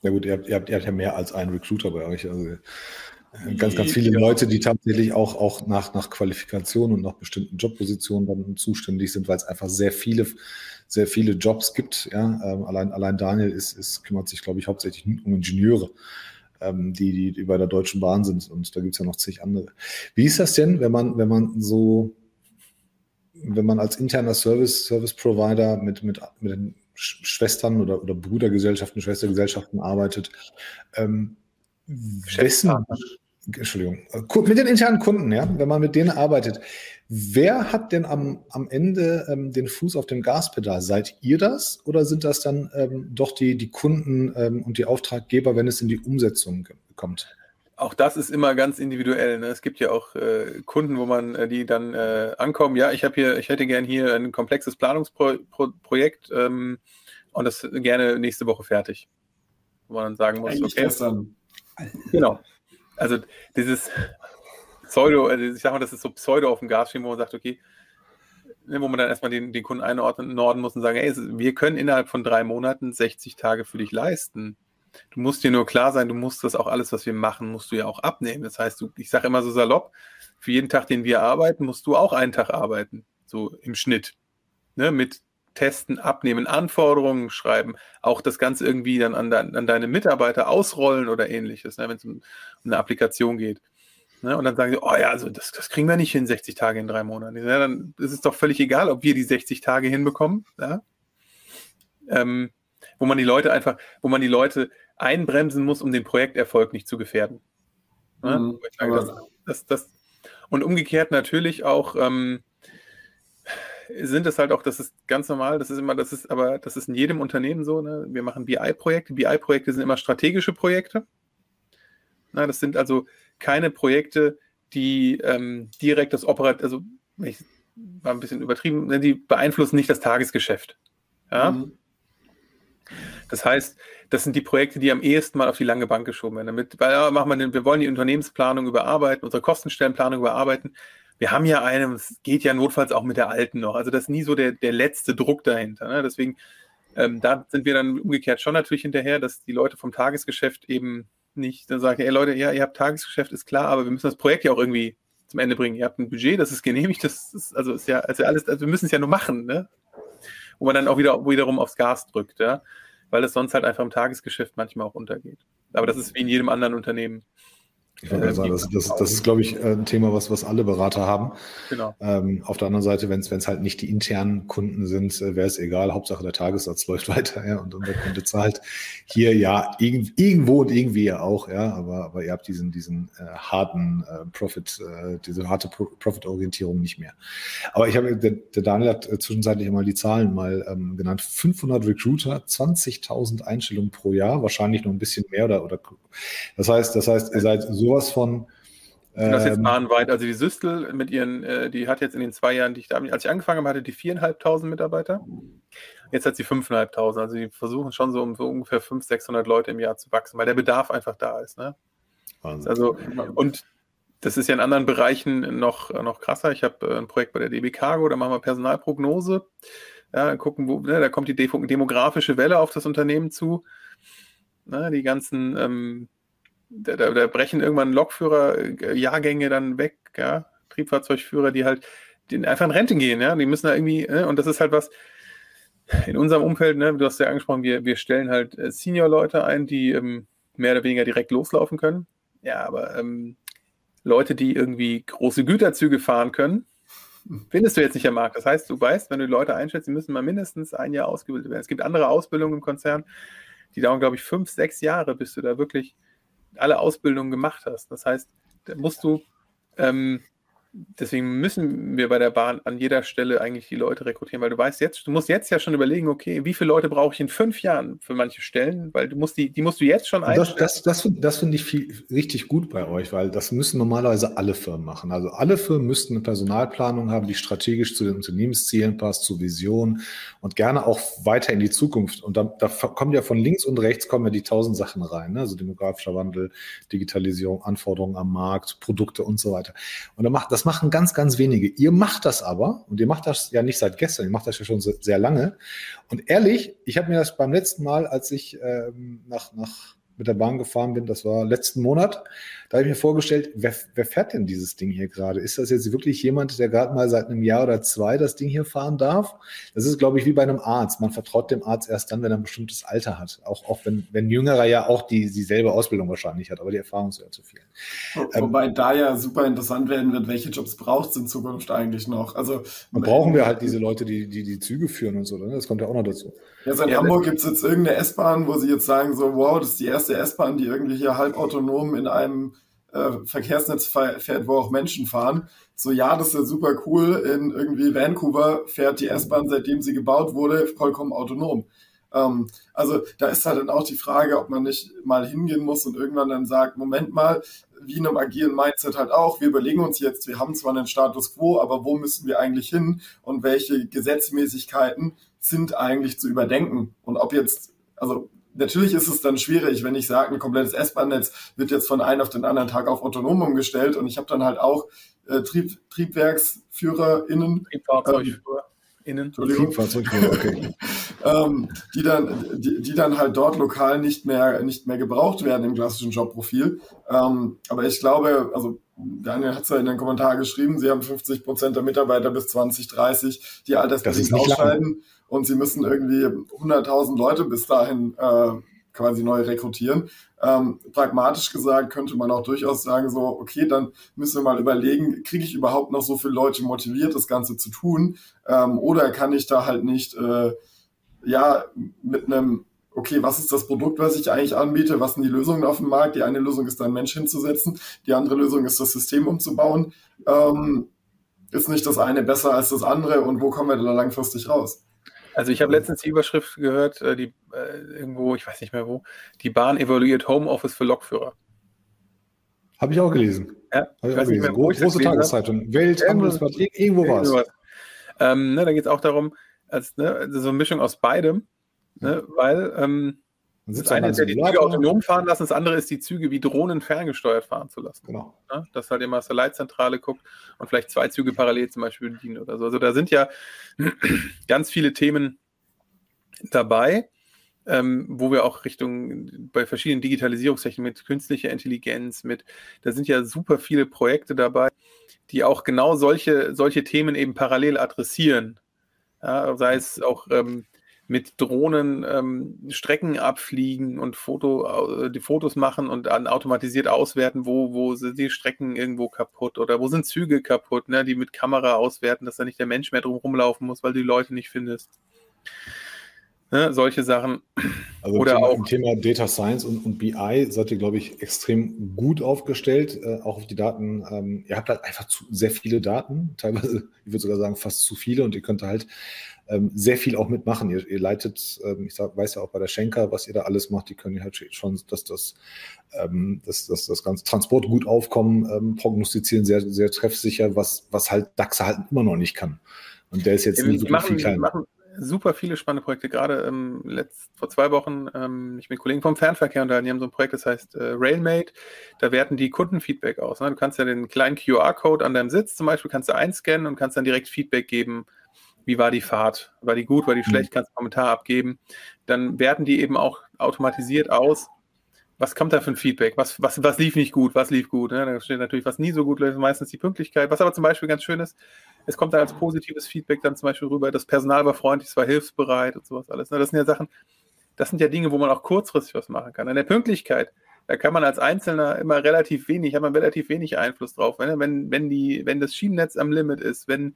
Ja gut, ihr habt, ihr habt, ihr habt ja mehr als einen Recruiter bei euch. Also äh, ganz, ganz viele ja. Leute, die tatsächlich auch, auch nach, nach Qualifikation und nach bestimmten Jobpositionen dann zuständig sind, weil es einfach sehr viele, sehr viele Jobs gibt. Ja? Ähm, allein, allein Daniel ist, ist, kümmert sich, glaube ich, hauptsächlich um Ingenieure ähm, die, die bei der Deutschen Bahn sind. Und da gibt es ja noch zig andere. Wie ist das denn, wenn man, wenn man so, wenn man als interner Service, Service Provider mit, mit, mit den Schwestern oder, oder Brudergesellschaften, Schwestergesellschaften arbeitet? Ähm, wessen, Entschuldigung, mit den internen Kunden, ja, wenn man mit denen arbeitet, wer hat denn am, am Ende ähm, den Fuß auf dem Gaspedal? Seid ihr das oder sind das dann ähm, doch die, die Kunden ähm, und die Auftraggeber, wenn es in die Umsetzung kommt? Auch das ist immer ganz individuell. Ne? Es gibt ja auch äh, Kunden, wo man äh, die dann äh, ankommen. Ja, ich habe hier, ich hätte gern hier ein komplexes Planungsprojekt ähm, und das gerne nächste Woche fertig. Wo man dann sagen muss, Eigentlich okay. Gestern. Genau also dieses Pseudo, also ich sag mal, das ist so Pseudo auf dem Gas stehen, wo man sagt, okay, ne, wo man dann erstmal den, den Kunden einordnen muss und sagen, ey, wir können innerhalb von drei Monaten 60 Tage für dich leisten. Du musst dir nur klar sein, du musst das auch alles, was wir machen, musst du ja auch abnehmen. Das heißt, du, ich sage immer so salopp, für jeden Tag, den wir arbeiten, musst du auch einen Tag arbeiten, so im Schnitt. Ne, mit testen, abnehmen, Anforderungen schreiben, auch das Ganze irgendwie dann an, de, an deine Mitarbeiter ausrollen oder ähnliches, ne, wenn es um, um, eine Applikation geht. Ne, und dann sagen sie, oh ja, also das, das kriegen wir nicht hin, 60 Tage in drei Monaten. Ja, dann ist es doch völlig egal, ob wir die 60 Tage hinbekommen. Ja? Ähm, wo man die Leute einfach, wo man die Leute einbremsen muss, um den Projekterfolg nicht zu gefährden. Ne? Mhm, das, das, das, und umgekehrt natürlich auch, ähm, sind es halt auch, das ist ganz normal, das ist immer, das ist aber, das ist in jedem Unternehmen so, ne? wir machen BI-Projekte, BI-Projekte sind immer strategische Projekte. Na, das sind also keine Projekte, die ähm, direkt das Operat, also ich war ein bisschen übertrieben, ne, die beeinflussen nicht das Tagesgeschäft. Ja? Mhm. Das heißt, das sind die Projekte, die am ehesten mal auf die lange Bank geschoben werden. Damit, weil ja, machen wir, den, wir wollen die Unternehmensplanung überarbeiten, unsere Kostenstellenplanung überarbeiten wir haben ja eine, es geht ja notfalls auch mit der alten noch. Also das ist nie so der, der letzte Druck dahinter. Ne? Deswegen, ähm, da sind wir dann umgekehrt schon natürlich hinterher, dass die Leute vom Tagesgeschäft eben nicht dann sagen, ey Leute, ja, ihr habt Tagesgeschäft, ist klar, aber wir müssen das Projekt ja auch irgendwie zum Ende bringen. Ihr habt ein Budget, das ist genehmigt, das ist, also ist ja, also alles, also wir müssen es ja nur machen, ne? Wo man dann auch wieder wiederum aufs Gas drückt, ja, weil es sonst halt einfach im Tagesgeschäft manchmal auch untergeht. Aber das ist wie in jedem anderen Unternehmen. Ich wollte sagen, das, das, das, ist, glaube ich, ein Thema, was, was alle Berater haben. Genau. Ähm, auf der anderen Seite, wenn es halt nicht die internen Kunden sind, äh, wäre es egal. Hauptsache der Tagessatz läuft weiter, ja, und, und der Kunde zahlt. Hier ja, irgend, irgendwo und irgendwie ja auch, ja, aber, aber ihr habt diesen, diesen äh, harten äh, Profit, äh, diese harte Pro Profit-Orientierung nicht mehr. Aber ich habe, der, der Daniel hat äh, zwischenzeitlich mal die Zahlen mal ähm, genannt. 500 Recruiter, 20.000 Einstellungen pro Jahr, wahrscheinlich noch ein bisschen mehr oder, oder das heißt, das heißt, ihr seid sowas von. Ähm, das jetzt bahnweit. Also die Süstel mit ihren, äh, die hat jetzt in den zwei Jahren, die ich da, als ich angefangen habe, hatte die viereinhalbtausend Mitarbeiter. Jetzt hat sie fünfeinhalbtausend. Also die versuchen schon so um so ungefähr 500, 600 Leute im Jahr zu wachsen, weil der Bedarf einfach da ist. Ne? Wahnsinn. Also, und das ist ja in anderen Bereichen noch, noch krasser. Ich habe äh, ein Projekt bei der DB Cargo, da machen wir Personalprognose. Ja, gucken, wo, ne, da kommt die demografische Welle auf das Unternehmen zu. Ne, die ganzen, ähm, da, da, da, brechen irgendwann Lokführer-Jahrgänge dann weg, ja, Triebfahrzeugführer, die halt die einfach in Rente gehen, ja. Die müssen da irgendwie, ne? und das ist halt was, in unserem Umfeld, ne, du hast ja angesprochen, wir, wir stellen halt äh, Senior-Leute ein, die ähm, mehr oder weniger direkt loslaufen können. Ja, aber ähm, Leute, die irgendwie große Güterzüge fahren können, findest du jetzt nicht am Markt. Das heißt, du weißt, wenn du Leute einschätzt, die müssen mal mindestens ein Jahr ausgebildet werden. Es gibt andere Ausbildungen im Konzern, die dauern, glaube ich, fünf, sechs Jahre, bis du da wirklich alle Ausbildungen gemacht hast. Das heißt, da musst du ähm, deswegen müssen wir bei der Bahn an jeder Stelle eigentlich die Leute rekrutieren, weil du weißt jetzt, du musst jetzt ja schon überlegen, okay, wie viele Leute brauche ich in fünf Jahren für manche Stellen, weil du musst die, die musst du jetzt schon einstellen. Das, das, das, das finde ich viel, richtig gut bei euch, weil das müssen normalerweise alle Firmen machen. Also alle Firmen müssten eine Personalplanung haben, die strategisch zu den Unternehmenszielen passt, zu Vision und gerne auch weiter in die Zukunft. Und da, da kommen ja von links und rechts kommen ja die tausend Sachen rein, ne? also demografischer Wandel, Digitalisierung, Anforderungen am Markt, Produkte und so weiter. Und da macht, das machen ganz, ganz wenige. Ihr macht das aber, und ihr macht das ja nicht seit gestern, ihr macht das ja schon sehr lange. Und ehrlich, ich habe mir das beim letzten Mal, als ich ähm, nach, nach mit der Bahn gefahren bin, das war letzten Monat, da habe ich mir vorgestellt, wer, wer fährt denn dieses Ding hier gerade? Ist das jetzt wirklich jemand, der gerade mal seit einem Jahr oder zwei das Ding hier fahren darf? Das ist, glaube ich, wie bei einem Arzt. Man vertraut dem Arzt erst dann, wenn er ein bestimmtes Alter hat. Auch, auch wenn, wenn Jüngerer ja auch die, dieselbe Ausbildung wahrscheinlich hat, aber die Erfahrung ist ja zu viel. Ähm, Wobei ähm, da ja super interessant werden wird, welche Jobs braucht es in Zukunft eigentlich noch? Also brauchen wir halt diese Leute, die, die die Züge führen und so. Ne? Das kommt ja auch noch dazu. Ja, so in ja, Hamburg gibt es jetzt irgendeine S-Bahn, wo sie jetzt sagen so, wow, das ist die erste S-Bahn, die irgendwie hier halbautonom in einem äh, Verkehrsnetz fährt, wo auch Menschen fahren. So, ja, das ist ja super cool. In irgendwie Vancouver fährt die S-Bahn, seitdem sie gebaut wurde, vollkommen autonom. Ähm, also da ist halt dann auch die Frage, ob man nicht mal hingehen muss und irgendwann dann sagt, Moment mal, wie in einem agilen Mindset halt auch, wir überlegen uns jetzt, wir haben zwar einen Status quo, aber wo müssen wir eigentlich hin und welche Gesetzmäßigkeiten sind eigentlich zu überdenken? Und ob jetzt, also natürlich ist es dann schwierig, wenn ich sage, ein komplettes S-Bahn-Netz wird jetzt von einem auf den anderen Tag auf autonom umgestellt und ich habe dann halt auch äh, Trieb, TriebwerksführerInnen. Triebfahrzeugführer. Innen. Triebfahrzeugführer, okay. ähm, die dann, die, die dann halt dort lokal nicht mehr, nicht mehr gebraucht werden im klassischen Jobprofil. Ähm, aber ich glaube, also Daniel hat es ja in den Kommentaren geschrieben, sie haben 50 Prozent der Mitarbeiter bis 2030, die altersbedingt ausscheiden. Lang und sie müssen irgendwie 100.000 Leute bis dahin äh, quasi neu rekrutieren. Ähm, pragmatisch gesagt könnte man auch durchaus sagen, so, okay, dann müssen wir mal überlegen, kriege ich überhaupt noch so viele Leute motiviert, das Ganze zu tun? Ähm, oder kann ich da halt nicht, äh, ja, mit einem, okay, was ist das Produkt, was ich eigentlich anbiete? Was sind die Lösungen auf dem Markt? Die eine Lösung ist, einen Mensch hinzusetzen. Die andere Lösung ist, das System umzubauen. Ähm, ist nicht das eine besser als das andere und wo kommen wir da langfristig raus? Also ich habe letztens die Überschrift gehört, äh, die äh, irgendwo, ich weiß nicht mehr wo, die Bahn evaluiert Homeoffice für Lokführer. Habe ich auch gelesen. Ja, ich weiß nicht mehr, wo Groß, Große Tageszeitung, Welt, Handelsblatt, irgendwo war es. Ähm, ne, da geht es auch darum, als, ne, so eine Mischung aus beidem, ne, weil ähm, das eine ist ja die Züge autonom fahren lassen, das andere ist die Züge wie Drohnen ferngesteuert fahren zu lassen. Genau. Ja, dass halt immer aus der Leitzentrale guckt und vielleicht zwei Züge parallel zum Beispiel bedienen oder so. Also da sind ja ganz viele Themen dabei, ähm, wo wir auch Richtung bei verschiedenen Digitalisierungstechniken mit künstlicher Intelligenz, mit, da sind ja super viele Projekte dabei, die auch genau solche, solche Themen eben parallel adressieren. Ja, sei es auch ähm, mit Drohnen ähm, Strecken abfliegen und Foto, äh, die Fotos machen und dann automatisiert auswerten, wo, wo sind die Strecken irgendwo kaputt oder wo sind Züge kaputt, ne, die mit Kamera auswerten, dass da nicht der Mensch mehr drum rumlaufen muss, weil du die Leute nicht findest. Ne, solche Sachen. Also Oder Thema, auch im Thema Data Science und, und BI seid ihr, glaube ich, extrem gut aufgestellt, äh, auch auf die Daten. Ähm, ihr habt halt einfach zu, sehr viele Daten, teilweise, ich würde sogar sagen, fast zu viele und ihr könnt halt ähm, sehr viel auch mitmachen. Ihr, ihr leitet, ähm, ich sag, weiß ja auch bei der Schenker, was ihr da alles macht, die können halt schon, dass das, ähm, dass, dass das ganze Transport gut aufkommen, ähm, prognostizieren, sehr, sehr treffsicher, was, was halt DAX halt immer noch nicht kann. Und der ist jetzt ja, nicht wirklich machen, viel kleiner super viele spannende Projekte. Gerade ähm, letzt, vor zwei Wochen, ähm, ich mit Kollegen vom Fernverkehr und die haben so ein Projekt, das heißt äh, Railmate. Da werten die Kundenfeedback aus. Ne? Du kannst ja den kleinen QR-Code an deinem Sitz zum Beispiel kannst du einscannen und kannst dann direkt Feedback geben, wie war die Fahrt? War die gut, war die mhm. schlecht? Kannst du einen Kommentar abgeben. Dann werten die eben auch automatisiert aus, was kommt da für ein Feedback? Was, was, was lief nicht gut? Was lief gut? Ne? Da steht natürlich, was nie so gut läuft, meistens die Pünktlichkeit. Was aber zum Beispiel ganz schön ist, es kommt da als positives Feedback dann zum Beispiel rüber, das Personal war freundlich, es war hilfsbereit und sowas alles. Ne? Das sind ja Sachen, das sind ja Dinge, wo man auch kurzfristig was machen kann. An der Pünktlichkeit, da kann man als Einzelner immer relativ wenig, hat man relativ wenig Einfluss drauf. Wenn, wenn, wenn, die, wenn das Schienennetz am Limit ist, wenn,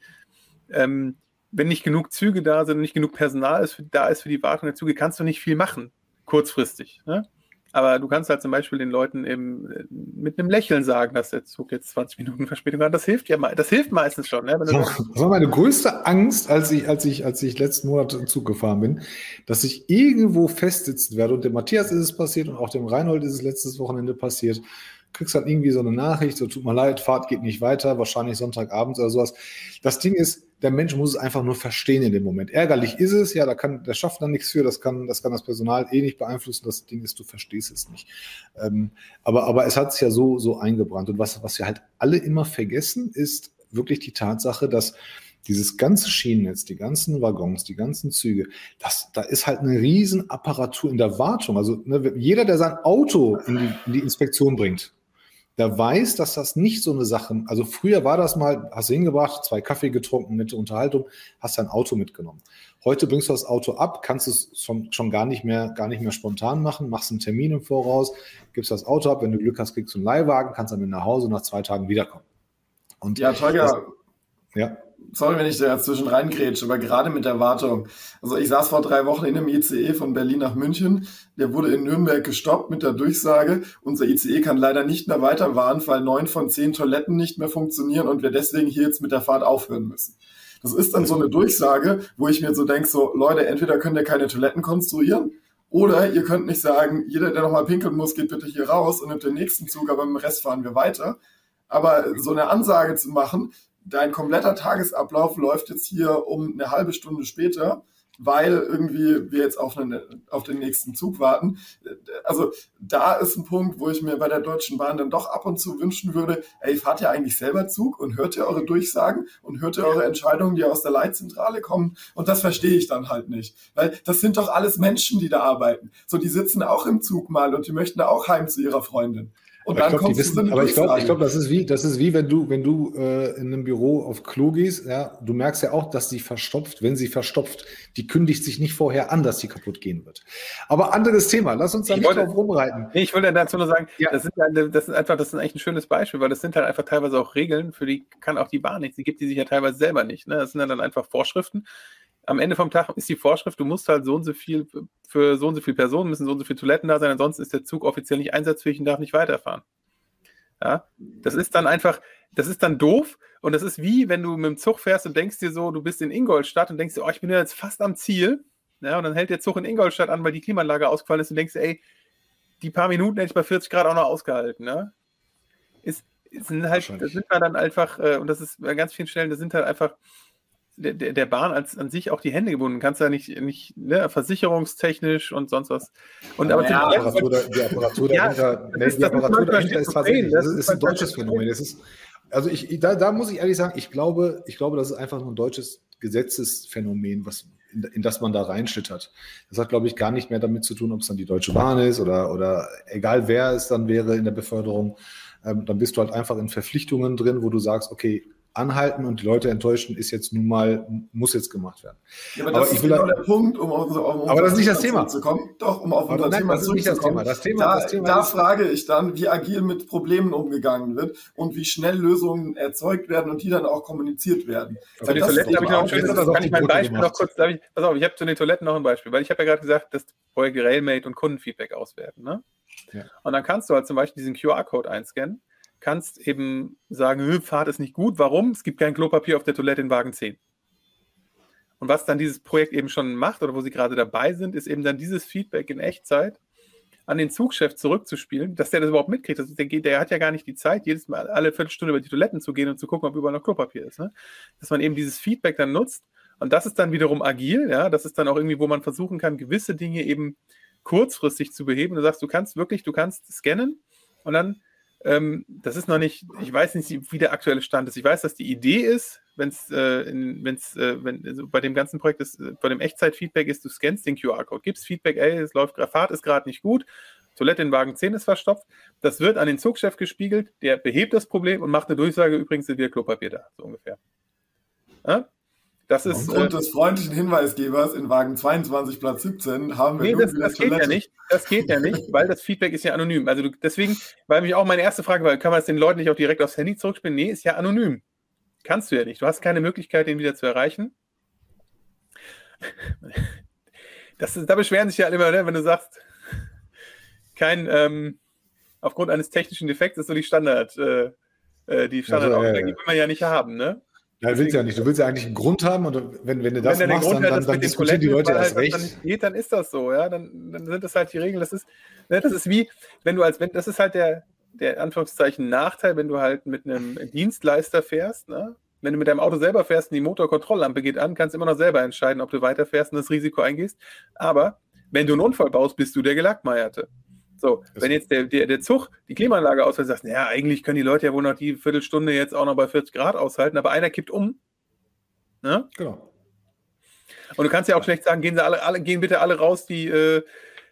ähm, wenn nicht genug Züge da sind, nicht genug Personal ist, da ist für die Wartung der Züge, kannst du nicht viel machen, kurzfristig. Ne? Aber du kannst halt zum Beispiel den Leuten eben äh, mit einem Lächeln sagen, dass der Zug jetzt 20 Minuten Verspätung hat. Das hilft ja das hilft meistens schon. Ne? das war meine größte Angst, als ich, als ich, als ich letzten Monat im Zug gefahren bin, dass ich irgendwo festsitzen werde. Und dem Matthias ist es passiert und auch dem Reinhold ist es letztes Wochenende passiert kriegst halt irgendwie so eine Nachricht, so tut mir leid, Fahrt geht nicht weiter, wahrscheinlich Sonntagabends oder sowas. Das Ding ist, der Mensch muss es einfach nur verstehen in dem Moment. Ärgerlich ist es, ja, da kann der schafft dann nichts für, das kann, das kann das Personal eh nicht beeinflussen. Das Ding ist, du verstehst es nicht. Ähm, aber, aber es hat sich ja so, so eingebrannt. Und was, was wir halt alle immer vergessen, ist wirklich die Tatsache, dass dieses ganze Schienennetz, die ganzen Waggons, die ganzen Züge, das, da ist halt eine riesen Apparatur in der Wartung. Also ne, jeder, der sein Auto in die, in die Inspektion bringt, der weiß, dass das nicht so eine Sache, also früher war das mal, hast du hingebracht, zwei Kaffee getrunken, nette Unterhaltung, hast dein Auto mitgenommen. Heute bringst du das Auto ab, kannst es schon, schon gar nicht mehr, gar nicht mehr spontan machen, machst einen Termin im Voraus, gibst das Auto ab, wenn du Glück hast, kriegst du einen Leihwagen, kannst dann nach Hause und nach zwei Tagen wiederkommen. Und ja, Tolga, ja sorry, wenn ich da zwischen reingrätsche, aber gerade mit der Wartung. Also ich saß vor drei Wochen in einem ICE von Berlin nach München. Der wurde in Nürnberg gestoppt mit der Durchsage, unser ICE kann leider nicht mehr weiterfahren, weil neun von zehn Toiletten nicht mehr funktionieren und wir deswegen hier jetzt mit der Fahrt aufhören müssen. Das ist dann so eine Durchsage, wo ich mir so denke, so Leute, entweder könnt ihr keine Toiletten konstruieren oder ihr könnt nicht sagen, jeder, der nochmal pinkeln muss, geht bitte hier raus und nimmt den nächsten Zug, aber im Rest fahren wir weiter. Aber so eine Ansage zu machen, dein kompletter Tagesablauf läuft jetzt hier um eine halbe Stunde später, weil irgendwie wir jetzt auf, einen, auf den nächsten Zug warten. Also da ist ein Punkt, wo ich mir bei der Deutschen Bahn dann doch ab und zu wünschen würde, ey, fahrt ihr eigentlich selber Zug und hört ihr eure Durchsagen und hört ihr eure Entscheidungen, die aus der Leitzentrale kommen? Und das verstehe ich dann halt nicht. Weil das sind doch alles Menschen, die da arbeiten. So, die sitzen auch im Zug mal und die möchten auch heim zu ihrer Freundin. Und aber dann kommst wissen, du Aber ich glaube, ich glaub, das ist wie, das ist wie, wenn du, wenn du äh, in einem Büro auf Klo gehst, ja, du merkst ja auch, dass sie verstopft. Wenn sie verstopft, die kündigt sich nicht vorher an, dass sie kaputt gehen wird. Aber anderes Thema, lass uns da nicht wollte, drauf rumreiten. Nee, ich wollte dazu nur sagen, ja. das, sind, das ist einfach, das ist eigentlich ein schönes Beispiel, weil das sind halt einfach teilweise auch Regeln, für die kann auch die Bahn nichts. Die gibt die sich ja teilweise selber nicht. Ne? Das sind dann einfach Vorschriften am Ende vom Tag ist die Vorschrift, du musst halt so und so viel für so und so viele Personen müssen so und so viele Toiletten da sein, ansonsten ist der Zug offiziell nicht einsatzfähig und darf nicht weiterfahren. Ja, das ist dann einfach, das ist dann doof und das ist wie, wenn du mit dem Zug fährst und denkst dir so, du bist in Ingolstadt und denkst dir, oh, ich bin ja jetzt fast am Ziel. Ja, und dann hält der Zug in Ingolstadt an, weil die Klimaanlage ausgefallen ist und denkst, ey, die paar Minuten hätte ich bei 40 Grad auch noch ausgehalten. Ne? Ist, sind halt, das sind halt dann einfach, äh, und das ist an ganz vielen Stellen, das sind halt einfach der, der Bahn als an sich auch die Hände gebunden. Kannst ja nicht, nicht ne, versicherungstechnisch und sonst was. Und aber, aber ja, die, Apparatur, die Apparatur dahinter, ja, ist, die Apparatur dahinter ist tatsächlich, das ist, ist ein deutsches Phänomen. Das ist, also ich, da, da muss ich ehrlich sagen, ich glaube, ich glaube, das ist einfach nur ein deutsches Gesetzesphänomen, was in, in, das man da reinschlittert. Das hat, glaube ich, gar nicht mehr damit zu tun, ob es dann die Deutsche Bahn ist oder, oder egal wer es dann wäre in der Beförderung. Ähm, dann bist du halt einfach in Verpflichtungen drin, wo du sagst, okay, anhalten und die Leute enttäuschen, ist jetzt nun mal, muss jetzt gemacht werden. Ja, aber das aber ist genau der Punkt, um auf, um aber das ist nicht das Thema. zu kommen. Doch, um auf unser nein, Thema das ist nicht das Thema. Das Thema, da, das Thema da frage ich dann, wie agil mit Problemen umgegangen wird und wie schnell Lösungen erzeugt werden und die dann auch kommuniziert werden. Zu den Toiletten habe ich noch ein schönes, das kann ich mein Beispiel noch kurz, ich, pass auf, ich habe zu den Toiletten noch ein Beispiel, weil ich habe ja gerade gesagt, dass Projekt Railmate und Kundenfeedback auswerten. Ne? Ja. Und dann kannst du halt zum Beispiel diesen QR-Code einscannen kannst eben sagen, Fahrt ist nicht gut. Warum? Es gibt kein Klopapier auf der Toilette in Wagen 10. Und was dann dieses Projekt eben schon macht oder wo sie gerade dabei sind, ist eben dann dieses Feedback in Echtzeit an den Zugchef zurückzuspielen, dass der das überhaupt mitkriegt. Das, der, der, hat ja gar nicht die Zeit, jedes Mal alle Viertelstunde über die Toiletten zu gehen und zu gucken, ob überall noch Klopapier ist. Ne? Dass man eben dieses Feedback dann nutzt. Und das ist dann wiederum agil, ja. Das ist dann auch irgendwie, wo man versuchen kann, gewisse Dinge eben kurzfristig zu beheben. Du sagst, du kannst wirklich, du kannst scannen und dann ähm, das ist noch nicht, ich weiß nicht, wie der aktuelle Stand ist. Ich weiß, dass die Idee ist, wenn's, äh, wenn's, äh, wenn also bei dem ganzen Projekt ist, äh, bei dem Echtzeit-Feedback ist, du scannst den QR-Code, gibst Feedback, ey, es läuft, Fahrt ist gerade nicht gut, Toilette in Wagen 10 ist verstopft. Das wird an den Zugchef gespiegelt, der behebt das Problem und macht eine Durchsage, übrigens sind wir Klopapier da, so ungefähr. Ja? Das ist, Aufgrund äh, des freundlichen Hinweisgebers in Wagen 22, Platz 17 haben wir. Nee, das, das geht ja nicht. Das geht ja nicht, weil das Feedback ist ja anonym. Also du, deswegen, weil mich auch meine erste Frage war, kann man es den Leuten nicht auch direkt aufs Handy zurückspielen? Nee, ist ja anonym. Kannst du ja nicht. Du hast keine Möglichkeit, den wieder zu erreichen. Das da beschweren sich ja alle immer, ne, wenn du sagst, kein, ähm, aufgrund eines technischen Defekts ist so die Standard, äh, äh die Standard also, äh, will man ja nicht haben, ne? Ja, du willst ja nicht. Du willst ja eigentlich einen Grund haben und wenn, wenn du das wenn machst, dann, dann, dann diskutieren die Leute erst recht. Dann, geht, dann ist das so, ja. Dann, dann sind das halt die Regeln. Das ist, ne, das ist wie, wenn du als, wenn, das ist halt der, der Anführungszeichen Nachteil, wenn du halt mit einem Dienstleister fährst, ne? Wenn du mit deinem Auto selber fährst und die Motorkontrolllampe geht an, kannst du immer noch selber entscheiden, ob du weiterfährst und das Risiko eingehst. Aber wenn du einen Unfall baust, bist du der Gelackmeierte. So, wenn jetzt der, der, der Zug die Klimaanlage ausfällt, sagst du, ja, eigentlich können die Leute ja wohl noch die Viertelstunde jetzt auch noch bei 40 Grad aushalten, aber einer kippt um. Ne? Genau. Und du kannst ja auch schlecht sagen, gehen, sie alle, alle, gehen bitte alle raus, die äh,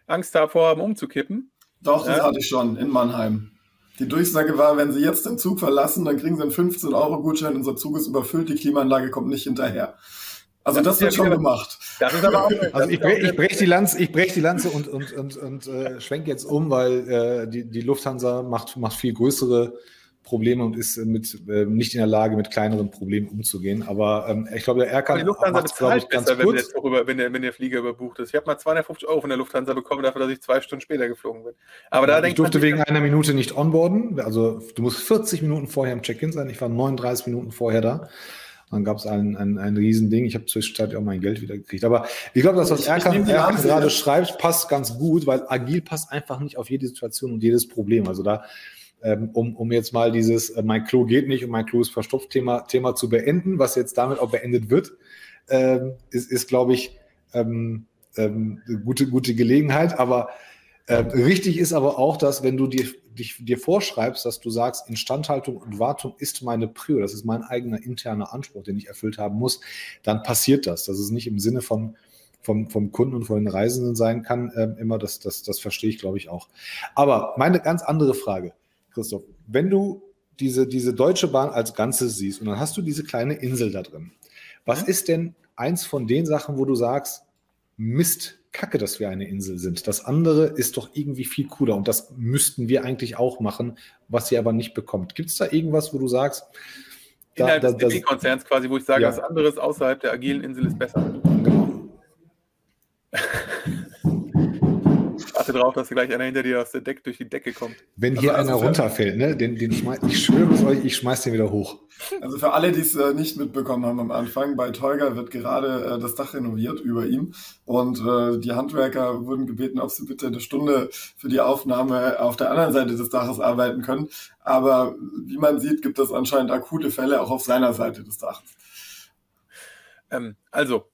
Angst davor haben, umzukippen. Doch, das ja? hatte ich schon in Mannheim. Die Durchsage war, wenn Sie jetzt den Zug verlassen, dann kriegen Sie einen 15-Euro-Gutschein, unser Zug ist überfüllt, die Klimaanlage kommt nicht hinterher. Also das, das wird schon gemacht. Das ist aber auch, also ich, brech, ich breche die Lanze, ich brech die Lanze und, und, und, und äh, schwenke jetzt um, weil äh, die, die Lufthansa macht, macht viel größere Probleme und ist mit, äh, nicht in der Lage, mit kleineren Problemen umzugehen. Aber ähm, ich glaube, der RK die Lufthansa bezahlt besser, wenn der, über, wenn, der, wenn der Flieger überbucht ist. Ich habe mal 250 Euro von der Lufthansa bekommen dafür, dass ich zwei Stunden später geflogen bin. Aber ja, da ich durfte wegen einer Minute nicht onboarden. Also du musst 40 Minuten vorher im Check-in sein. Ich war 39 Minuten vorher da. Dann gab es ein, ein, ein Riesending. Ich habe zwischenzeitlich auch mein Geld wieder gekriegt. Aber ich glaube, dass was Erkan gerade schreibt, passt ganz gut, weil agil passt einfach nicht auf jede Situation und jedes Problem. Also da, ähm, um, um jetzt mal dieses äh, mein Klo geht nicht und mein Klo ist verstopft Thema, Thema zu beenden, was jetzt damit auch beendet wird, ähm, ist, ist glaube ich, ähm, ähm, gute, gute Gelegenheit. Aber äh, richtig ist aber auch, dass wenn du dir, dich, dir vorschreibst, dass du sagst, Instandhaltung und Wartung ist meine Prio, das ist mein eigener interner Anspruch, den ich erfüllt haben muss, dann passiert das. Das ist nicht im Sinne von vom, vom Kunden und von den Reisenden sein kann, äh, immer, das, das, das verstehe ich, glaube ich, auch. Aber meine ganz andere Frage, Christoph, wenn du diese, diese Deutsche Bahn als Ganzes siehst und dann hast du diese kleine Insel da drin, was ist denn eins von den Sachen, wo du sagst, Mist, kacke, dass wir eine Insel sind. Das andere ist doch irgendwie viel cooler und das müssten wir eigentlich auch machen, was sie aber nicht bekommt. Gibt es da irgendwas, wo du sagst, Innerhalb da, des konzerns quasi, wo ich sage, ja. das andere außerhalb der agilen Insel ist besser. Achte darauf, dass gleich einer hinter dir aus der Deck durch die Decke kommt. Wenn hier also, einer also runterfällt, ne, den, den schmeiß, ich schwöre es euch, ich schmeiß den wieder hoch. Also für alle, die es äh, nicht mitbekommen haben am Anfang, bei Teuger wird gerade äh, das Dach renoviert über ihm und äh, die Handwerker wurden gebeten, ob sie bitte eine Stunde für die Aufnahme auf der anderen Seite des Daches arbeiten können. Aber wie man sieht, gibt es anscheinend akute Fälle auch auf seiner Seite des Daches. Ähm, also,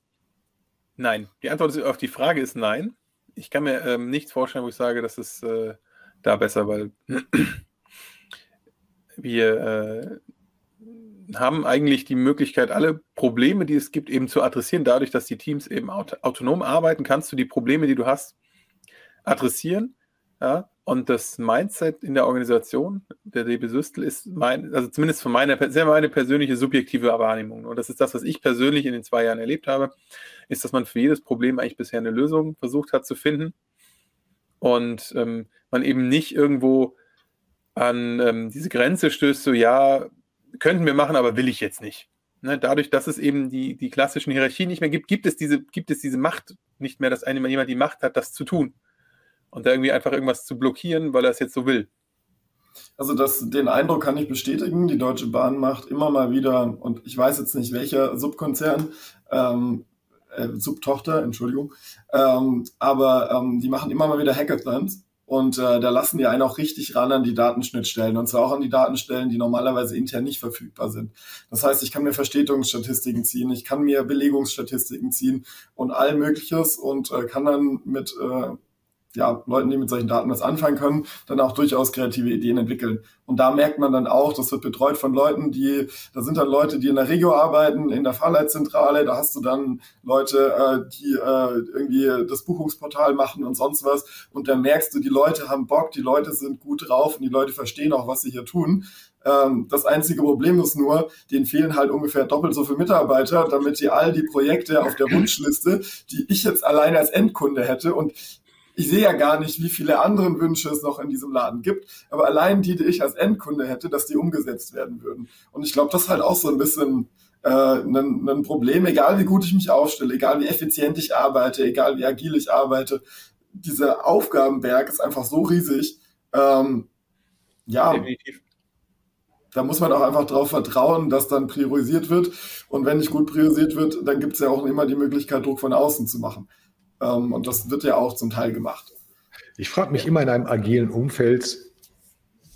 nein. Die Antwort auf die Frage ist nein ich kann mir ähm, nichts vorstellen, wo ich sage, das ist äh, da besser, weil wir äh, haben eigentlich die Möglichkeit, alle Probleme, die es gibt, eben zu adressieren. Dadurch, dass die Teams eben aut autonom arbeiten, kannst du die Probleme, die du hast, adressieren. Ja? Und das Mindset in der Organisation der DB Systel ist mein, also zumindest von meiner, sehr meine persönliche subjektive Wahrnehmung. Und das ist das, was ich persönlich in den zwei Jahren erlebt habe, ist, dass man für jedes Problem eigentlich bisher eine Lösung versucht hat zu finden. Und ähm, man eben nicht irgendwo an ähm, diese Grenze stößt, so ja, könnten wir machen, aber will ich jetzt nicht. Ne, dadurch, dass es eben die, die klassischen Hierarchien nicht mehr gibt, gibt es diese, gibt es diese Macht nicht mehr, dass einem jemand die Macht hat, das zu tun und da irgendwie einfach irgendwas zu blockieren, weil er es jetzt so will. Also das, den Eindruck kann ich bestätigen. Die Deutsche Bahn macht immer mal wieder, und ich weiß jetzt nicht welcher Subkonzern, ähm, äh, Subtochter, Entschuldigung, ähm, aber ähm, die machen immer mal wieder Hackathons und äh, da lassen die einen auch richtig ran an die Datenschnittstellen und zwar auch an die Datenstellen, die normalerweise intern nicht verfügbar sind. Das heißt, ich kann mir Verstetiungsstatistiken ziehen, ich kann mir Belegungsstatistiken ziehen und all Mögliches und äh, kann dann mit äh, ja, Leuten, die mit solchen Daten was anfangen können, dann auch durchaus kreative Ideen entwickeln. Und da merkt man dann auch, das wird betreut von Leuten, die, da sind dann Leute, die in der Regio arbeiten, in der Fahrleitzentrale, da hast du dann Leute, äh, die äh, irgendwie das Buchungsportal machen und sonst was. Und da merkst du, die Leute haben Bock, die Leute sind gut drauf und die Leute verstehen auch, was sie hier tun. Ähm, das einzige Problem ist nur, denen fehlen halt ungefähr doppelt so viele Mitarbeiter, damit die all die Projekte auf der Wunschliste, die ich jetzt alleine als Endkunde hätte und ich sehe ja gar nicht, wie viele andere Wünsche es noch in diesem Laden gibt, aber allein die, die ich als Endkunde hätte, dass die umgesetzt werden würden. Und ich glaube, das ist halt auch so ein bisschen äh, ein, ein Problem, egal wie gut ich mich aufstelle, egal wie effizient ich arbeite, egal wie agil ich arbeite. Dieser Aufgabenberg ist einfach so riesig. Ähm, ja, Definitiv da muss man auch einfach darauf vertrauen, dass dann priorisiert wird. Und wenn nicht gut priorisiert wird, dann gibt es ja auch immer die Möglichkeit, Druck von außen zu machen. Ähm, und das wird ja auch zum Teil gemacht. Ich frage mich immer in einem agilen Umfeld,